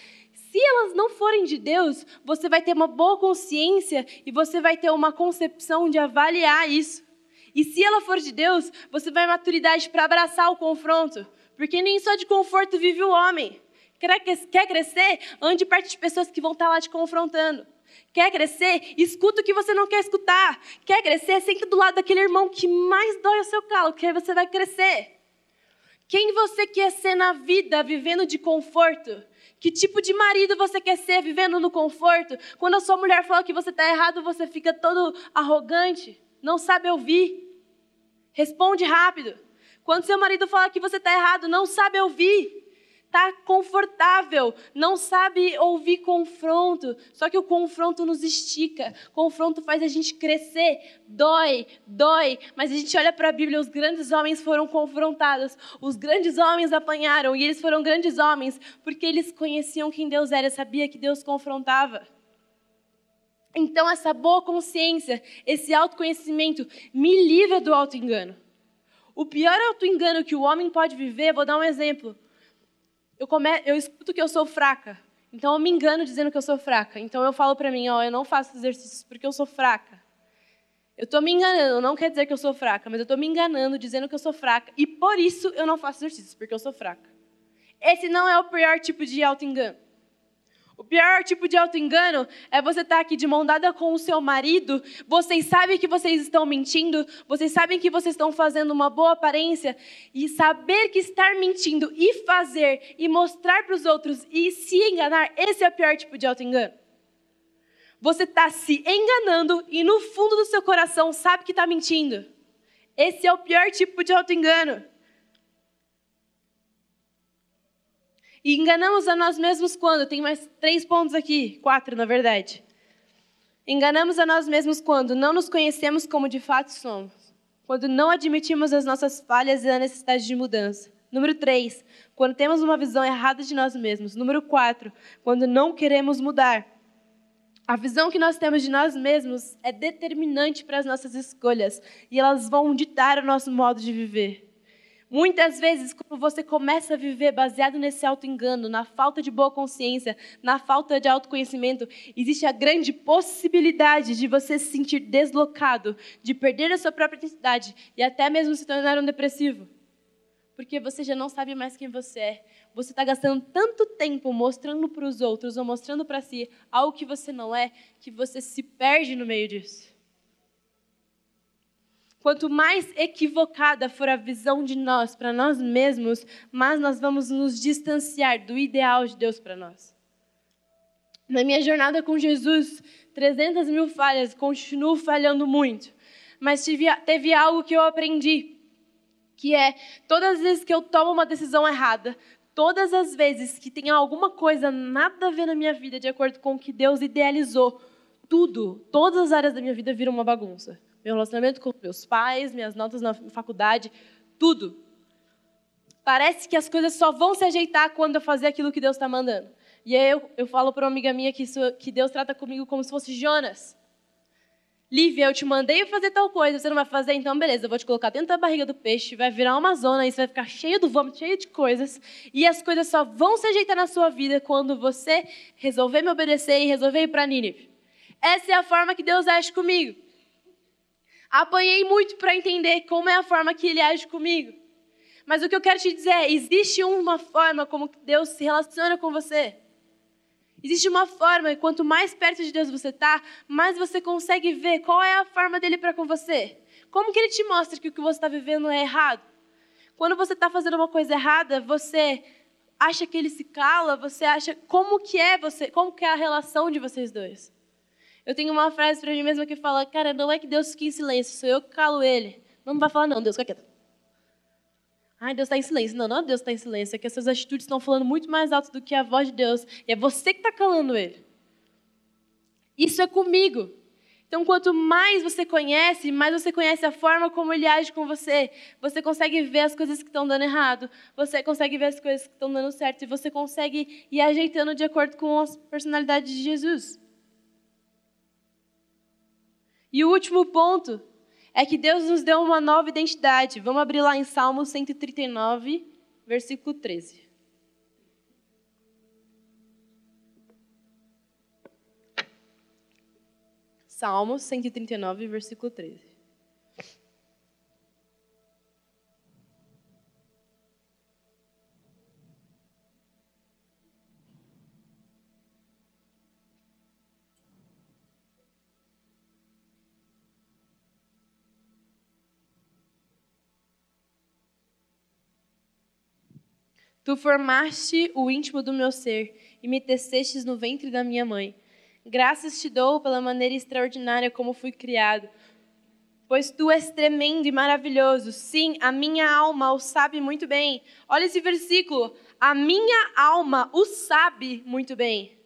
se elas não forem de Deus, você vai ter uma boa consciência e você vai ter uma concepção de avaliar isso. E se ela for de Deus, você vai maturidade para abraçar o confronto. Porque nem só de conforto vive o homem. Quer crescer? Ande perto de pessoas que vão estar lá te confrontando. Quer crescer? Escuta o que você não quer escutar. Quer crescer? Senta do lado daquele irmão que mais dói o seu calo, que aí você vai crescer. Quem você quer ser na vida vivendo de conforto? Que tipo de marido você quer ser vivendo no conforto? Quando a sua mulher fala que você está errado, você fica todo arrogante, não sabe ouvir. Responde rápido. Quando seu marido fala que você está errado, não sabe ouvir. Tá confortável, não sabe ouvir confronto. Só que o confronto nos estica, confronto faz a gente crescer, dói, dói. Mas a gente olha para a Bíblia, os grandes homens foram confrontados, os grandes homens apanharam e eles foram grandes homens porque eles conheciam quem Deus era, sabia que Deus confrontava. Então, essa boa consciência, esse autoconhecimento, me livra do auto-engano. O pior auto-engano que o homem pode viver, vou dar um exemplo eu, come... eu escuto que eu sou fraca. Então eu me engano dizendo que eu sou fraca. Então eu falo para mim, ó, eu não faço exercícios porque eu sou fraca. Eu estou me enganando, não quer dizer que eu sou fraca, mas eu estou me enganando dizendo que eu sou fraca. E por isso eu não faço exercícios, porque eu sou fraca. Esse não é o pior tipo de auto-engano. O pior tipo de auto-engano é você estar tá aqui de mão dada com o seu marido, vocês sabem que vocês estão mentindo, vocês sabem que vocês estão fazendo uma boa aparência, e saber que estar mentindo e fazer e mostrar para os outros e se enganar, esse é o pior tipo de auto-engano. Você está se enganando e no fundo do seu coração sabe que está mentindo. Esse é o pior tipo de auto-engano. E enganamos a nós mesmos quando? Tem mais três pontos aqui, quatro na verdade. Enganamos a nós mesmos quando não nos conhecemos como de fato somos. Quando não admitimos as nossas falhas e a necessidade de mudança. Número três, quando temos uma visão errada de nós mesmos. Número quatro, quando não queremos mudar. A visão que nós temos de nós mesmos é determinante para as nossas escolhas e elas vão ditar o nosso modo de viver. Muitas vezes, quando você começa a viver baseado nesse auto-engano, na falta de boa consciência, na falta de autoconhecimento, existe a grande possibilidade de você se sentir deslocado, de perder a sua própria identidade e até mesmo se tornar um depressivo. Porque você já não sabe mais quem você é. Você está gastando tanto tempo mostrando para os outros ou mostrando para si algo que você não é, que você se perde no meio disso. Quanto mais equivocada for a visão de nós para nós mesmos, mais nós vamos nos distanciar do ideal de Deus para nós. Na minha jornada com Jesus, 300 mil falhas, continuo falhando muito. Mas tive, teve algo que eu aprendi, que é todas as vezes que eu tomo uma decisão errada, todas as vezes que tem alguma coisa nada a ver na minha vida de acordo com o que Deus idealizou, tudo, todas as áreas da minha vida viram uma bagunça meu relacionamento com meus pais, minhas notas na faculdade, tudo. Parece que as coisas só vão se ajeitar quando eu fazer aquilo que Deus está mandando. E aí eu, eu falo para uma amiga minha que, isso, que Deus trata comigo como se fosse Jonas. Lívia, eu te mandei fazer tal coisa, você não vai fazer? Então, beleza, eu vou te colocar dentro da barriga do peixe, vai virar uma zona, você vai ficar cheio do vômito, cheio de coisas, e as coisas só vão se ajeitar na sua vida quando você resolver me obedecer e resolver ir para Nínive. Essa é a forma que Deus age comigo. Apanhei muito para entender como é a forma que ele age comigo. Mas o que eu quero te dizer é: existe uma forma como Deus se relaciona com você. Existe uma forma, e quanto mais perto de Deus você está, mais você consegue ver qual é a forma dele para com você. Como que ele te mostra que o que você está vivendo é errado? Quando você está fazendo uma coisa errada, você acha que ele se cala, você acha como que é você, como que é a relação de vocês dois. Eu tenho uma frase para mim mesma que fala: Cara, não é que Deus fique em silêncio, sou eu que calo ele. Não, vai falar, não, Deus, fica quieto. Ai, Deus está em silêncio. Não, não é Deus está em silêncio, é que as suas atitudes estão falando muito mais alto do que a voz de Deus. E é você que está calando ele. Isso é comigo. Então, quanto mais você conhece, mais você conhece a forma como ele age com você. Você consegue ver as coisas que estão dando errado, você consegue ver as coisas que estão dando certo, e você consegue ir ajeitando de acordo com a personalidade de Jesus. E o último ponto é que Deus nos deu uma nova identidade. Vamos abrir lá em Salmo 139, versículo 13. Salmo 139, versículo 13. Tu formaste o íntimo do meu ser e me tecestes no ventre da minha mãe. Graças te dou pela maneira extraordinária como fui criado. Pois tu és tremendo e maravilhoso. Sim, a minha alma o sabe muito bem. Olha esse versículo. A minha alma o sabe muito bem.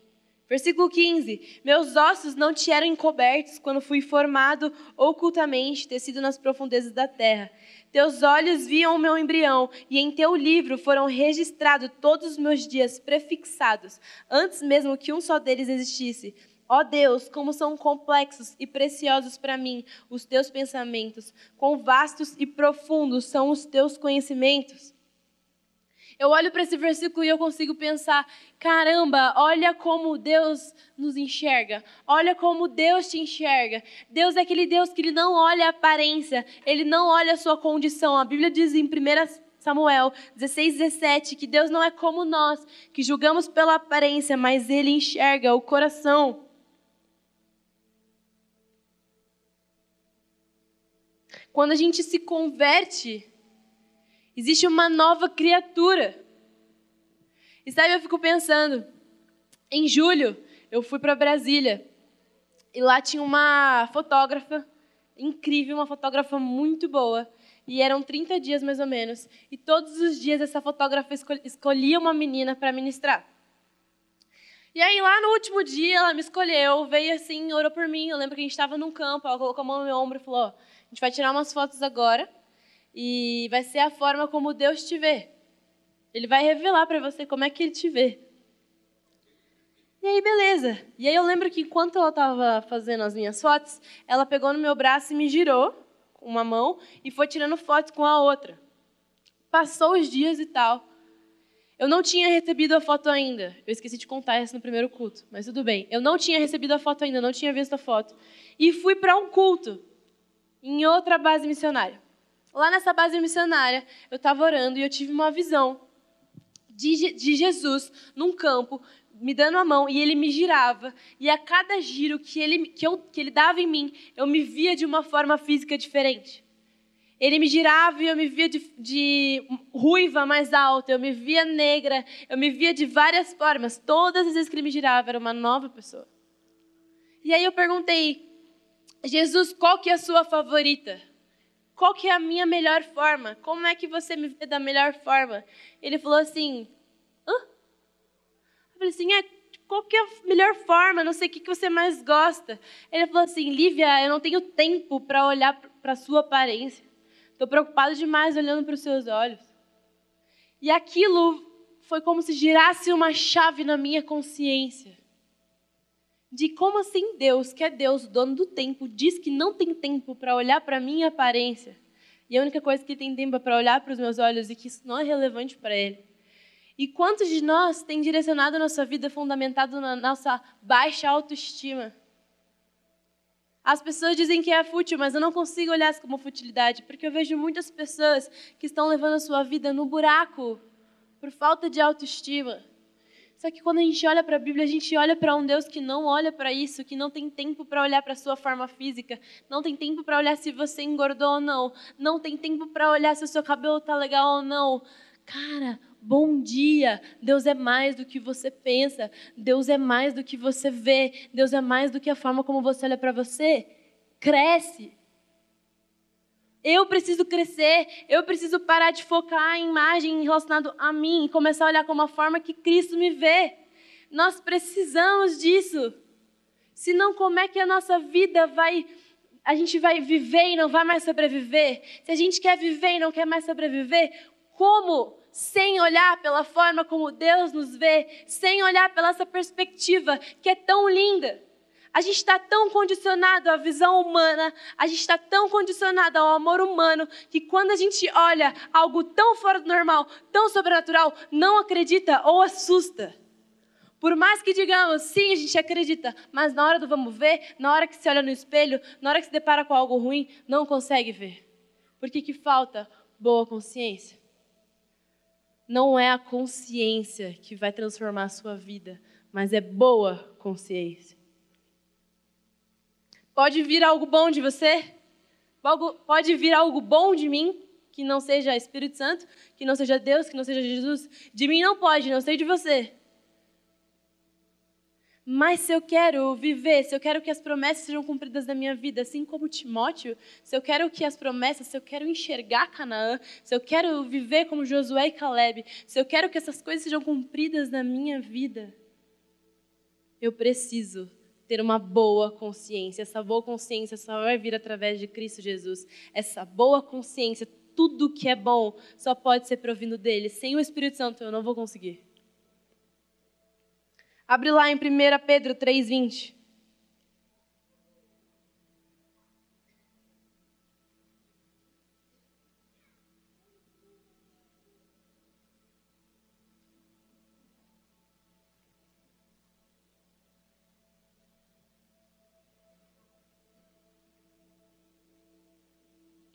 Versículo 15: Meus ossos não te eram encobertos quando fui formado ocultamente, tecido nas profundezas da terra. Teus olhos viam o meu embrião, e em teu livro foram registrados todos os meus dias prefixados, antes mesmo que um só deles existisse. Ó Deus, como são complexos e preciosos para mim os teus pensamentos, quão vastos e profundos são os teus conhecimentos. Eu olho para esse versículo e eu consigo pensar: caramba, olha como Deus nos enxerga. Olha como Deus te enxerga. Deus é aquele Deus que ele não olha a aparência, ele não olha a sua condição. A Bíblia diz em 1 Samuel 16, 17 que Deus não é como nós, que julgamos pela aparência, mas ele enxerga o coração. Quando a gente se converte, Existe uma nova criatura. E sabe, eu fico pensando, em julho eu fui para Brasília e lá tinha uma fotógrafa incrível, uma fotógrafa muito boa. E eram 30 dias mais ou menos. E todos os dias essa fotógrafa escolhia uma menina para ministrar. E aí, lá no último dia, ela me escolheu, veio assim, orou por mim. Eu lembro que a gente estava num campo, ela colocou a mão no meu ombro e falou: a gente vai tirar umas fotos agora e vai ser a forma como Deus te vê. Ele vai revelar para você como é que ele te vê. E aí, beleza. E aí eu lembro que enquanto ela estava fazendo as minhas fotos, ela pegou no meu braço e me girou com uma mão e foi tirando fotos com a outra. Passou os dias e tal. Eu não tinha recebido a foto ainda. Eu esqueci de contar isso no primeiro culto, mas tudo bem. Eu não tinha recebido a foto ainda, não tinha visto a foto. E fui para um culto em outra base missionária. Lá nessa base missionária, eu estava orando e eu tive uma visão de, de Jesus num campo, me dando a mão, e ele me girava. E a cada giro que ele, que, eu, que ele dava em mim, eu me via de uma forma física diferente. Ele me girava e eu me via de, de, ruiva mais alta, eu me via negra, eu me via de várias formas. Todas as vezes que ele me girava, era uma nova pessoa. E aí eu perguntei, Jesus, qual que é a sua favorita? Qual que é a minha melhor forma? Como é que você me vê da melhor forma? Ele falou assim, hã? Eu falei assim, é, qual que é a melhor forma? Não sei o que você mais gosta. Ele falou assim, Lívia, eu não tenho tempo para olhar para sua aparência. Estou preocupado demais olhando para os seus olhos. E aquilo foi como se girasse uma chave na minha consciência. De como assim Deus, que é Deus, dono do tempo, diz que não tem tempo para olhar para minha aparência. E a única coisa que tem tempo é para olhar para os meus olhos e que isso não é relevante para Ele. E quantos de nós tem direcionado a nossa vida fundamentado na nossa baixa autoestima? As pessoas dizem que é fútil, mas eu não consigo olhar isso como futilidade, porque eu vejo muitas pessoas que estão levando a sua vida no buraco por falta de autoestima. Só que quando a gente olha para a Bíblia, a gente olha para um Deus que não olha para isso, que não tem tempo para olhar para a sua forma física, não tem tempo para olhar se você engordou ou não, não tem tempo para olhar se o seu cabelo está legal ou não. Cara, bom dia. Deus é mais do que você pensa, Deus é mais do que você vê, Deus é mais do que a forma como você olha para você. Cresce, eu preciso crescer, eu preciso parar de focar a imagem relacionada a mim e começar a olhar como a forma que Cristo me vê. Nós precisamos disso. Senão, como é que a nossa vida vai. A gente vai viver e não vai mais sobreviver? Se a gente quer viver e não quer mais sobreviver, como? Sem olhar pela forma como Deus nos vê, sem olhar pela essa perspectiva que é tão linda. A gente está tão condicionado à visão humana, a gente está tão condicionado ao amor humano, que quando a gente olha algo tão fora do normal, tão sobrenatural, não acredita ou assusta. Por mais que digamos, sim, a gente acredita, mas na hora do vamos ver, na hora que se olha no espelho, na hora que se depara com algo ruim, não consegue ver. Por que, que falta boa consciência? Não é a consciência que vai transformar a sua vida, mas é boa consciência. Pode vir algo bom de você? Pode vir algo bom de mim, que não seja Espírito Santo, que não seja Deus, que não seja Jesus? De mim não pode, não sei de você. Mas se eu quero viver, se eu quero que as promessas sejam cumpridas na minha vida, assim como Timóteo, se eu quero que as promessas, se eu quero enxergar Canaã, se eu quero viver como Josué e Caleb, se eu quero que essas coisas sejam cumpridas na minha vida, eu preciso ter uma boa consciência. Essa boa consciência só vai vir através de Cristo Jesus. Essa boa consciência, tudo que é bom, só pode ser provindo dele. Sem o Espírito Santo eu não vou conseguir. Abre lá em 1 Pedro 3,20.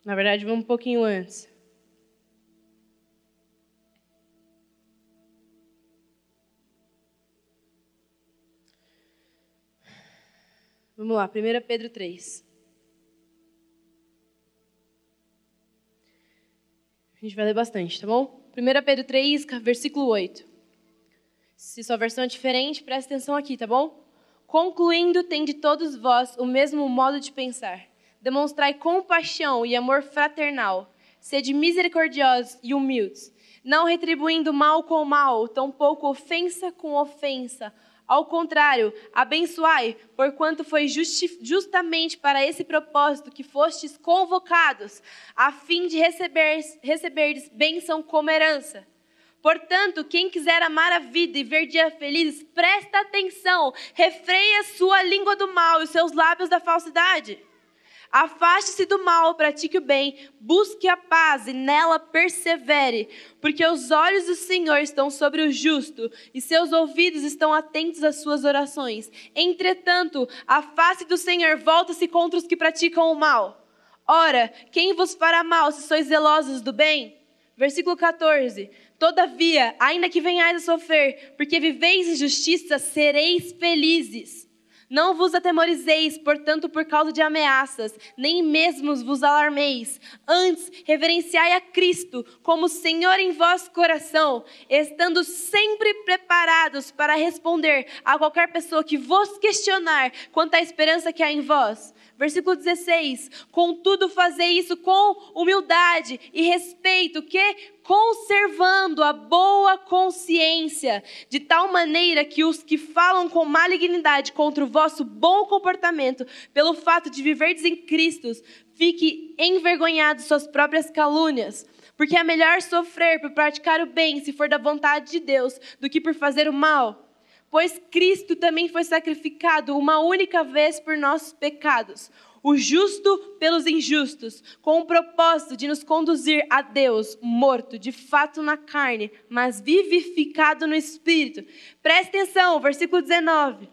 Na verdade, vamos um pouquinho antes. Vamos lá, 1 Pedro 3. A gente vai ler bastante, tá bom? 1 Pedro 3, versículo 8. Se sua versão é diferente, presta atenção aqui, tá bom? Concluindo, tem de todos vós o mesmo modo de pensar. Demonstrai compaixão e amor fraternal. Sede misericordiosos e humildes, não retribuindo mal com mal, tampouco ofensa com ofensa ao contrário, abençoai, porquanto foi justi justamente para esse propósito que fostes convocados, a fim de receber, receberdes bênção como herança. Portanto, quem quiser amar a vida e ver dias felizes, presta atenção, refreia sua língua do mal e seus lábios da falsidade. Afaste-se do mal, pratique o bem, busque a paz e nela persevere, porque os olhos do Senhor estão sobre o justo e seus ouvidos estão atentos às suas orações. Entretanto, a face do Senhor volta-se contra os que praticam o mal. Ora, quem vos fará mal se sois zelosos do bem? Versículo 14. Todavia, ainda que venhais a sofrer, porque viveis em justiça, sereis felizes. Não vos atemorizeis, portanto, por causa de ameaças, nem mesmo vos alarmeis. Antes, reverenciai a Cristo como Senhor em vosso coração, estando sempre preparados para responder a qualquer pessoa que vos questionar quanto à esperança que há em vós Versículo 16: Contudo, fazei isso com humildade e respeito, que conservando a boa consciência, de tal maneira que os que falam com malignidade contra o vosso bom comportamento, pelo fato de viverdes em Cristo, fiquem envergonhados suas próprias calúnias. Porque é melhor sofrer por praticar o bem, se for da vontade de Deus, do que por fazer o mal pois Cristo também foi sacrificado uma única vez por nossos pecados, o justo pelos injustos, com o propósito de nos conduzir a Deus, morto de fato na carne, mas vivificado no espírito. Presta atenção, versículo 19.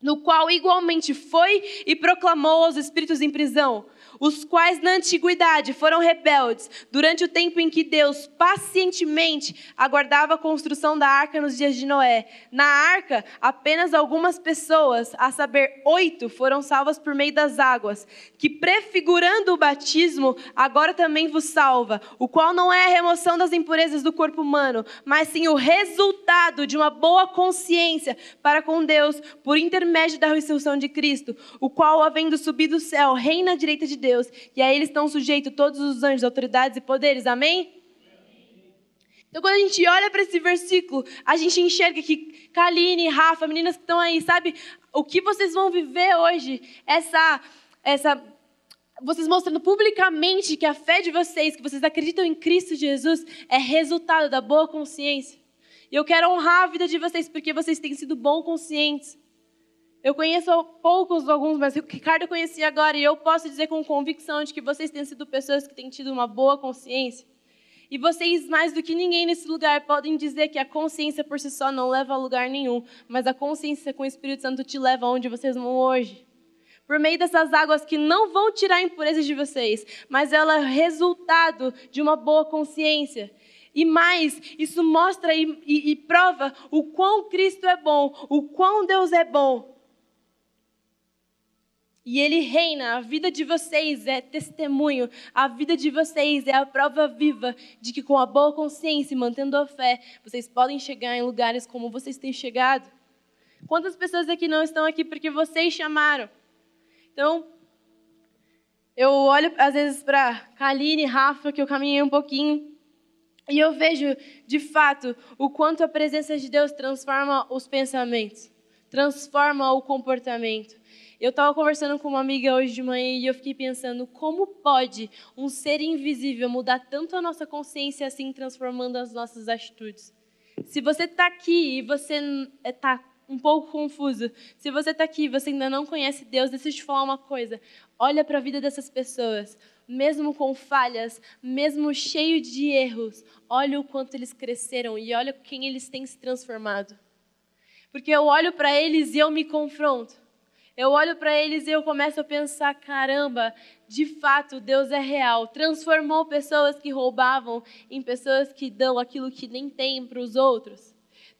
No qual igualmente foi e proclamou aos espíritos em prisão os quais na antiguidade foram rebeldes, durante o tempo em que Deus pacientemente aguardava a construção da arca nos dias de Noé. Na arca, apenas algumas pessoas, a saber, oito, foram salvas por meio das águas, que prefigurando o batismo, agora também vos salva, o qual não é a remoção das impurezas do corpo humano, mas sim o resultado de uma boa consciência para com Deus por intermédio da ressurreição de Cristo, o qual, havendo subido o céu, reina à direita de Deus Deus, e a eles estão sujeitos todos os anjos, autoridades e poderes. Amém? Então, quando a gente olha para esse versículo, a gente enxerga que Kaline, Rafa, meninas que estão aí, sabe o que vocês vão viver hoje? Essa, essa, vocês mostrando publicamente que a fé de vocês, que vocês acreditam em Cristo Jesus, é resultado da boa consciência. E eu quero honrar a vida de vocês porque vocês têm sido bom conscientes. Eu conheço poucos, alguns, mas o Ricardo eu conheci agora e eu posso dizer com convicção de que vocês têm sido pessoas que têm tido uma boa consciência. E vocês, mais do que ninguém nesse lugar, podem dizer que a consciência por si só não leva a lugar nenhum, mas a consciência com o Espírito Santo te leva aonde vocês vão hoje. Por meio dessas águas que não vão tirar a impureza de vocês, mas ela é resultado de uma boa consciência. E mais, isso mostra e, e, e prova o quão Cristo é bom, o quão Deus é bom. E ele reina, a vida de vocês é testemunho, a vida de vocês é a prova viva de que com a boa consciência e mantendo a fé, vocês podem chegar em lugares como vocês têm chegado. Quantas pessoas aqui não estão aqui porque vocês chamaram? Então, eu olho às vezes para Kaline, Rafa, que eu caminhei um pouquinho, e eu vejo, de fato, o quanto a presença de Deus transforma os pensamentos, transforma o comportamento. Eu estava conversando com uma amiga hoje de manhã e eu fiquei pensando como pode um ser invisível mudar tanto a nossa consciência assim, transformando as nossas atitudes. Se você está aqui e você está um pouco confuso, se você está aqui e você ainda não conhece Deus, deixa eu te falar uma coisa. Olha para a vida dessas pessoas, mesmo com falhas, mesmo cheio de erros, olha o quanto eles cresceram e olha quem eles têm se transformado. Porque eu olho para eles e eu me confronto. Eu olho para eles e eu começo a pensar: caramba, de fato, Deus é real. Transformou pessoas que roubavam em pessoas que dão aquilo que nem têm para os outros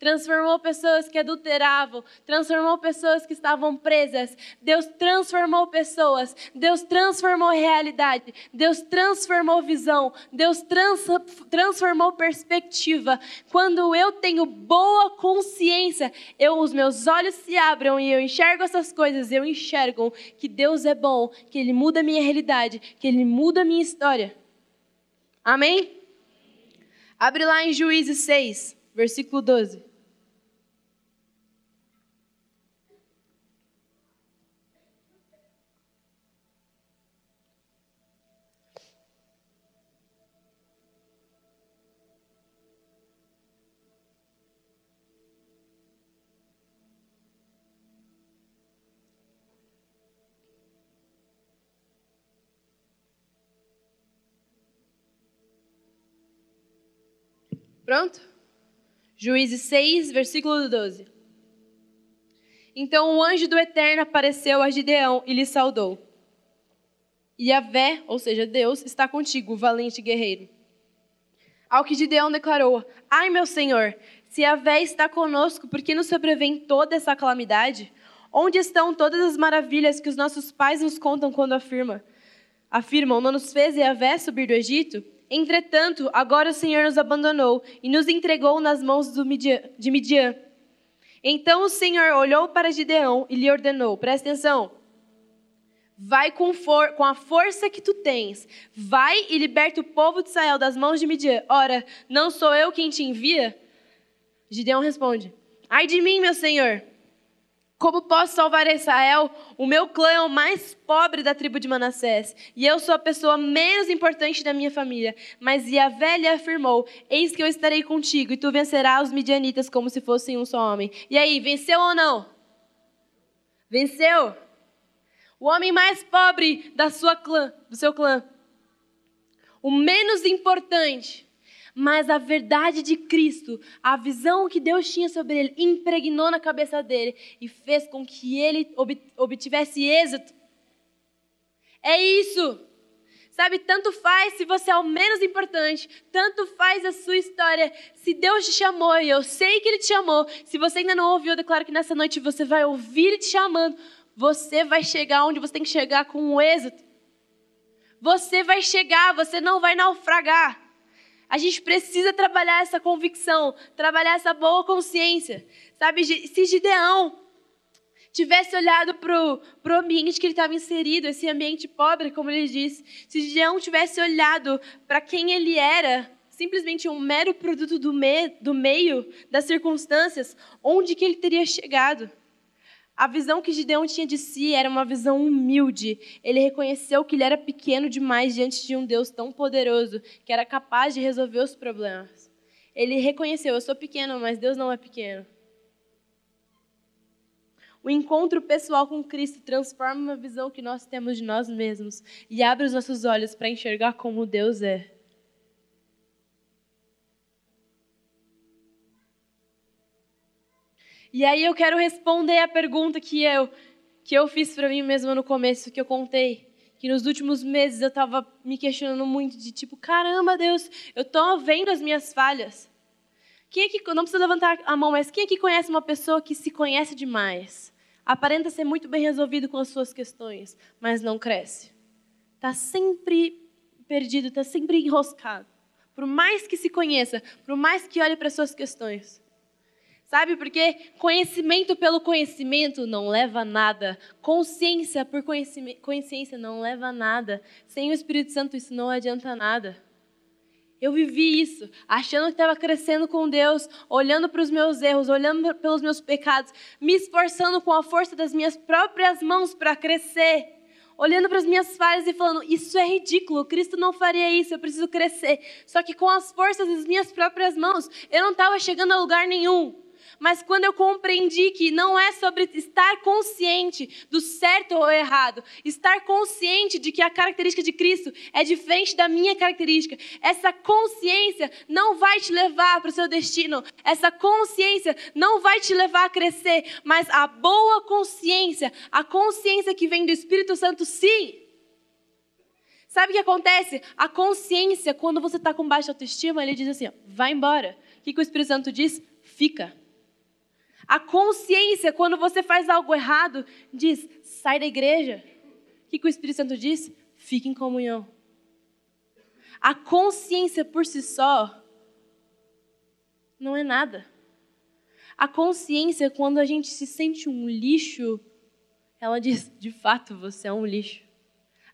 transformou pessoas que adulteravam, transformou pessoas que estavam presas. Deus transformou pessoas, Deus transformou realidade, Deus transformou visão, Deus trans, transformou perspectiva. Quando eu tenho boa consciência, eu, os meus olhos se abrem e eu enxergo essas coisas, eu enxergo que Deus é bom, que Ele muda a minha realidade, que Ele muda a minha história. Amém? Abre lá em Juízes 6, versículo 12. Pronto? Juízes 6, versículo 12. Então o anjo do Eterno apareceu a Gideão e lhe saudou. E Vé, ou seja, Deus, está contigo, valente guerreiro. Ao que Gideão declarou: Ai, meu senhor, se Vé está conosco, por que nos sobrevém toda essa calamidade? Onde estão todas as maravilhas que os nossos pais nos contam quando afirma, afirmam: Não nos fez Vé subir do Egito? Entretanto, agora o Senhor nos abandonou e nos entregou nas mãos de Midian. Então o Senhor olhou para Gideão e lhe ordenou: presta atenção. Vai com, for, com, a força que tu tens. Vai e liberta o povo de Israel das mãos de Midian. Ora, não sou eu quem te envia? Gideão responde: Ai de mim, meu senhor. Como posso salvar Israel? O meu clã é o mais pobre da tribo de Manassés, e eu sou a pessoa menos importante da minha família. Mas Yahvé lhe afirmou: Eis que eu estarei contigo, e tu vencerás os midianitas como se fossem um só homem. E aí, venceu ou não? Venceu? O homem mais pobre da sua clã, do seu clã. O menos importante mas a verdade de Cristo, a visão que Deus tinha sobre ele, impregnou na cabeça dele e fez com que ele obtivesse êxito. É isso. Sabe, tanto faz se você é o menos importante, tanto faz a sua história. Se Deus te chamou, e eu sei que Ele te chamou, se você ainda não ouviu, eu declaro que nessa noite você vai ouvir Ele te chamando. Você vai chegar onde você tem que chegar com o êxito. Você vai chegar, você não vai naufragar. A gente precisa trabalhar essa convicção, trabalhar essa boa consciência. Sabe, se Gideão tivesse olhado para o ambiente que ele estava inserido, esse ambiente pobre, como ele disse, se Gideão tivesse olhado para quem ele era, simplesmente um mero produto do, me, do meio das circunstâncias, onde que ele teria chegado? A visão que Gideão tinha de si era uma visão humilde. Ele reconheceu que ele era pequeno demais diante de um Deus tão poderoso, que era capaz de resolver os problemas. Ele reconheceu: eu sou pequeno, mas Deus não é pequeno. O encontro pessoal com Cristo transforma a visão que nós temos de nós mesmos e abre os nossos olhos para enxergar como Deus é. E aí eu quero responder a pergunta que eu que eu fiz para mim mesma no começo, que eu contei, que nos últimos meses eu estava me questionando muito de tipo, caramba, Deus, eu estou vendo as minhas falhas. Quem é que não precisa levantar a mão, mas quem é que conhece uma pessoa que se conhece demais? Aparenta ser muito bem resolvido com as suas questões, mas não cresce. Está sempre perdido, está sempre enroscado. Por mais que se conheça, por mais que olhe para as suas questões. Sabe, porque conhecimento pelo conhecimento não leva a nada. Consciência por consciência não leva a nada. Sem o Espírito Santo isso não adianta nada. Eu vivi isso, achando que estava crescendo com Deus, olhando para os meus erros, olhando pelos meus pecados, me esforçando com a força das minhas próprias mãos para crescer, olhando para as minhas falhas e falando: Isso é ridículo, Cristo não faria isso, eu preciso crescer. Só que com as forças das minhas próprias mãos, eu não estava chegando a lugar nenhum. Mas quando eu compreendi que não é sobre estar consciente do certo ou errado, estar consciente de que a característica de Cristo é diferente da minha característica, essa consciência não vai te levar para o seu destino, essa consciência não vai te levar a crescer, mas a boa consciência, a consciência que vem do Espírito Santo, sim. Sabe o que acontece? A consciência, quando você está com baixa autoestima, ele diz assim: ó, vai embora. O que, que o Espírito Santo diz? Fica. A consciência, quando você faz algo errado, diz: sai da igreja. O que, que o Espírito Santo diz? Fique em comunhão. A consciência por si só não é nada. A consciência, quando a gente se sente um lixo, ela diz: de fato, você é um lixo.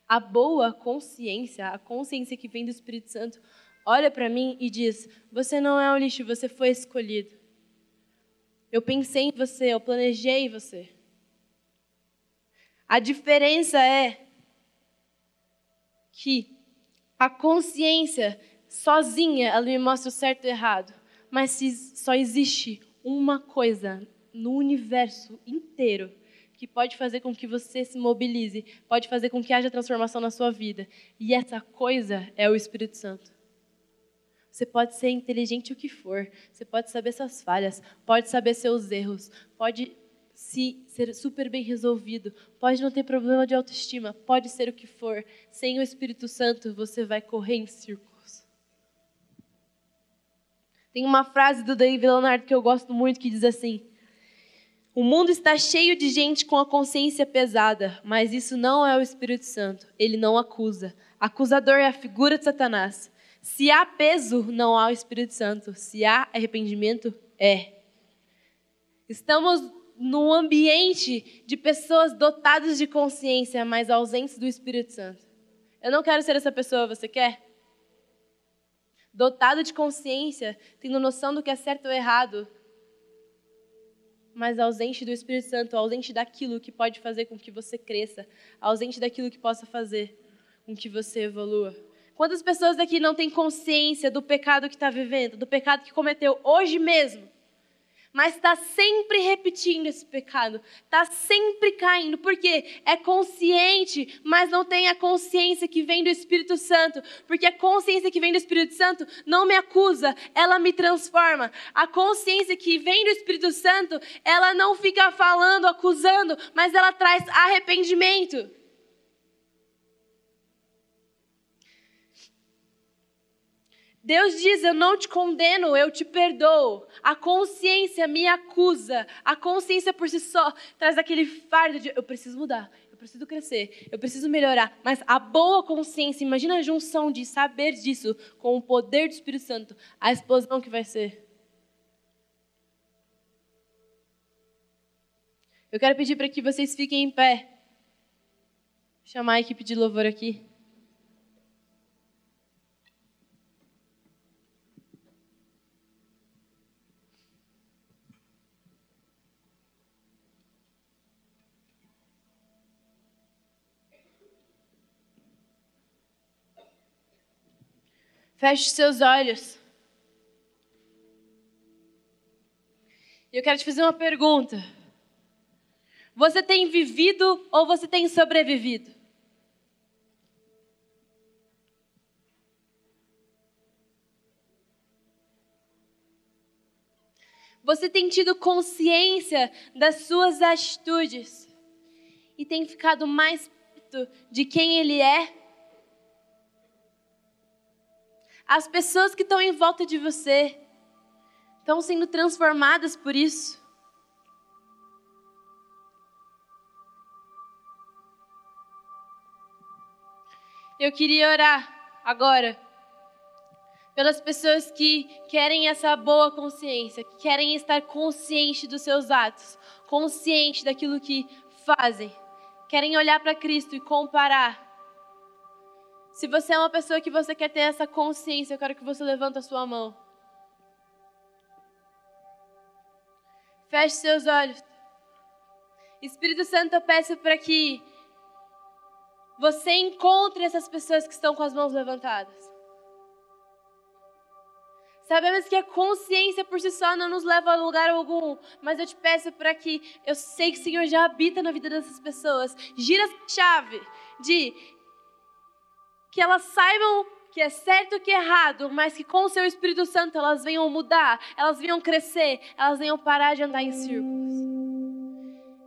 A boa consciência, a consciência que vem do Espírito Santo, olha para mim e diz: você não é um lixo, você foi escolhido. Eu pensei em você, eu planejei você. A diferença é que a consciência sozinha ela me mostra o certo e o errado, mas se só existe uma coisa no universo inteiro que pode fazer com que você se mobilize, pode fazer com que haja transformação na sua vida, e essa coisa é o Espírito Santo. Você pode ser inteligente o que for, você pode saber suas falhas, pode saber seus erros, pode se ser super bem resolvido, pode não ter problema de autoestima, pode ser o que for. Sem o Espírito Santo, você vai correr em círculos. Tem uma frase do David Leonardo que eu gosto muito que diz assim: O mundo está cheio de gente com a consciência pesada, mas isso não é o Espírito Santo. Ele não acusa. Acusador é a figura de Satanás. Se há peso, não há o Espírito Santo. Se há arrependimento, é. Estamos num ambiente de pessoas dotadas de consciência, mas ausentes do Espírito Santo. Eu não quero ser essa pessoa, você quer? Dotado de consciência, tendo noção do que é certo ou errado, mas ausente do Espírito Santo, ausente daquilo que pode fazer com que você cresça, ausente daquilo que possa fazer com que você evolua. Quantas pessoas aqui não têm consciência do pecado que está vivendo, do pecado que cometeu hoje mesmo? Mas está sempre repetindo esse pecado, está sempre caindo, porque é consciente, mas não tem a consciência que vem do Espírito Santo, porque a consciência que vem do Espírito Santo não me acusa, ela me transforma. A consciência que vem do Espírito Santo, ela não fica falando, acusando, mas ela traz arrependimento. Deus diz: Eu não te condeno, eu te perdoo. A consciência me acusa. A consciência por si só traz aquele fardo de: Eu preciso mudar, eu preciso crescer, eu preciso melhorar. Mas a boa consciência, imagina a junção de saber disso com o poder do Espírito Santo, a explosão que vai ser. Eu quero pedir para que vocês fiquem em pé. Chamar a equipe de louvor aqui. Feche seus olhos. Eu quero te fazer uma pergunta. Você tem vivido ou você tem sobrevivido? Você tem tido consciência das suas atitudes e tem ficado mais perto de quem Ele é As pessoas que estão em volta de você estão sendo transformadas por isso. Eu queria orar agora pelas pessoas que querem essa boa consciência, que querem estar consciente dos seus atos, consciente daquilo que fazem, querem olhar para Cristo e comparar. Se você é uma pessoa que você quer ter essa consciência, eu quero que você levante a sua mão. Feche seus olhos. Espírito Santo, eu peço para que você encontre essas pessoas que estão com as mãos levantadas. Sabemos que a consciência por si só não nos leva a lugar algum, mas eu te peço para que eu sei que o Senhor já habita na vida dessas pessoas. Gira essa chave de que elas saibam que é certo e que é errado, mas que com o seu Espírito Santo elas venham mudar, elas venham crescer, elas venham parar de andar em círculos.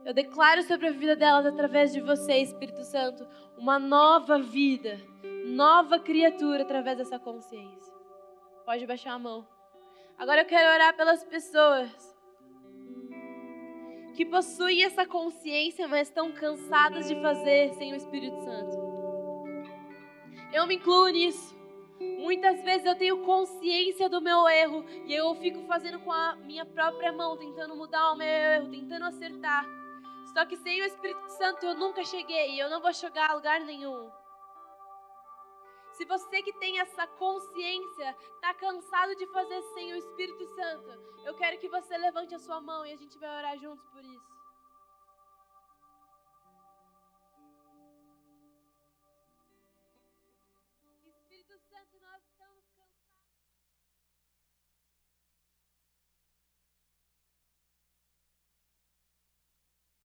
Eu declaro sobre a vida delas através de você, Espírito Santo, uma nova vida, nova criatura através dessa consciência. Pode baixar a mão. Agora eu quero orar pelas pessoas que possuem essa consciência, mas estão cansadas de fazer sem o Espírito Santo. Eu me incluo nisso. Muitas vezes eu tenho consciência do meu erro e eu fico fazendo com a minha própria mão, tentando mudar o meu erro, tentando acertar. Só que sem o Espírito Santo eu nunca cheguei e eu não vou chegar a lugar nenhum. Se você que tem essa consciência está cansado de fazer sem o Espírito Santo, eu quero que você levante a sua mão e a gente vai orar juntos por isso.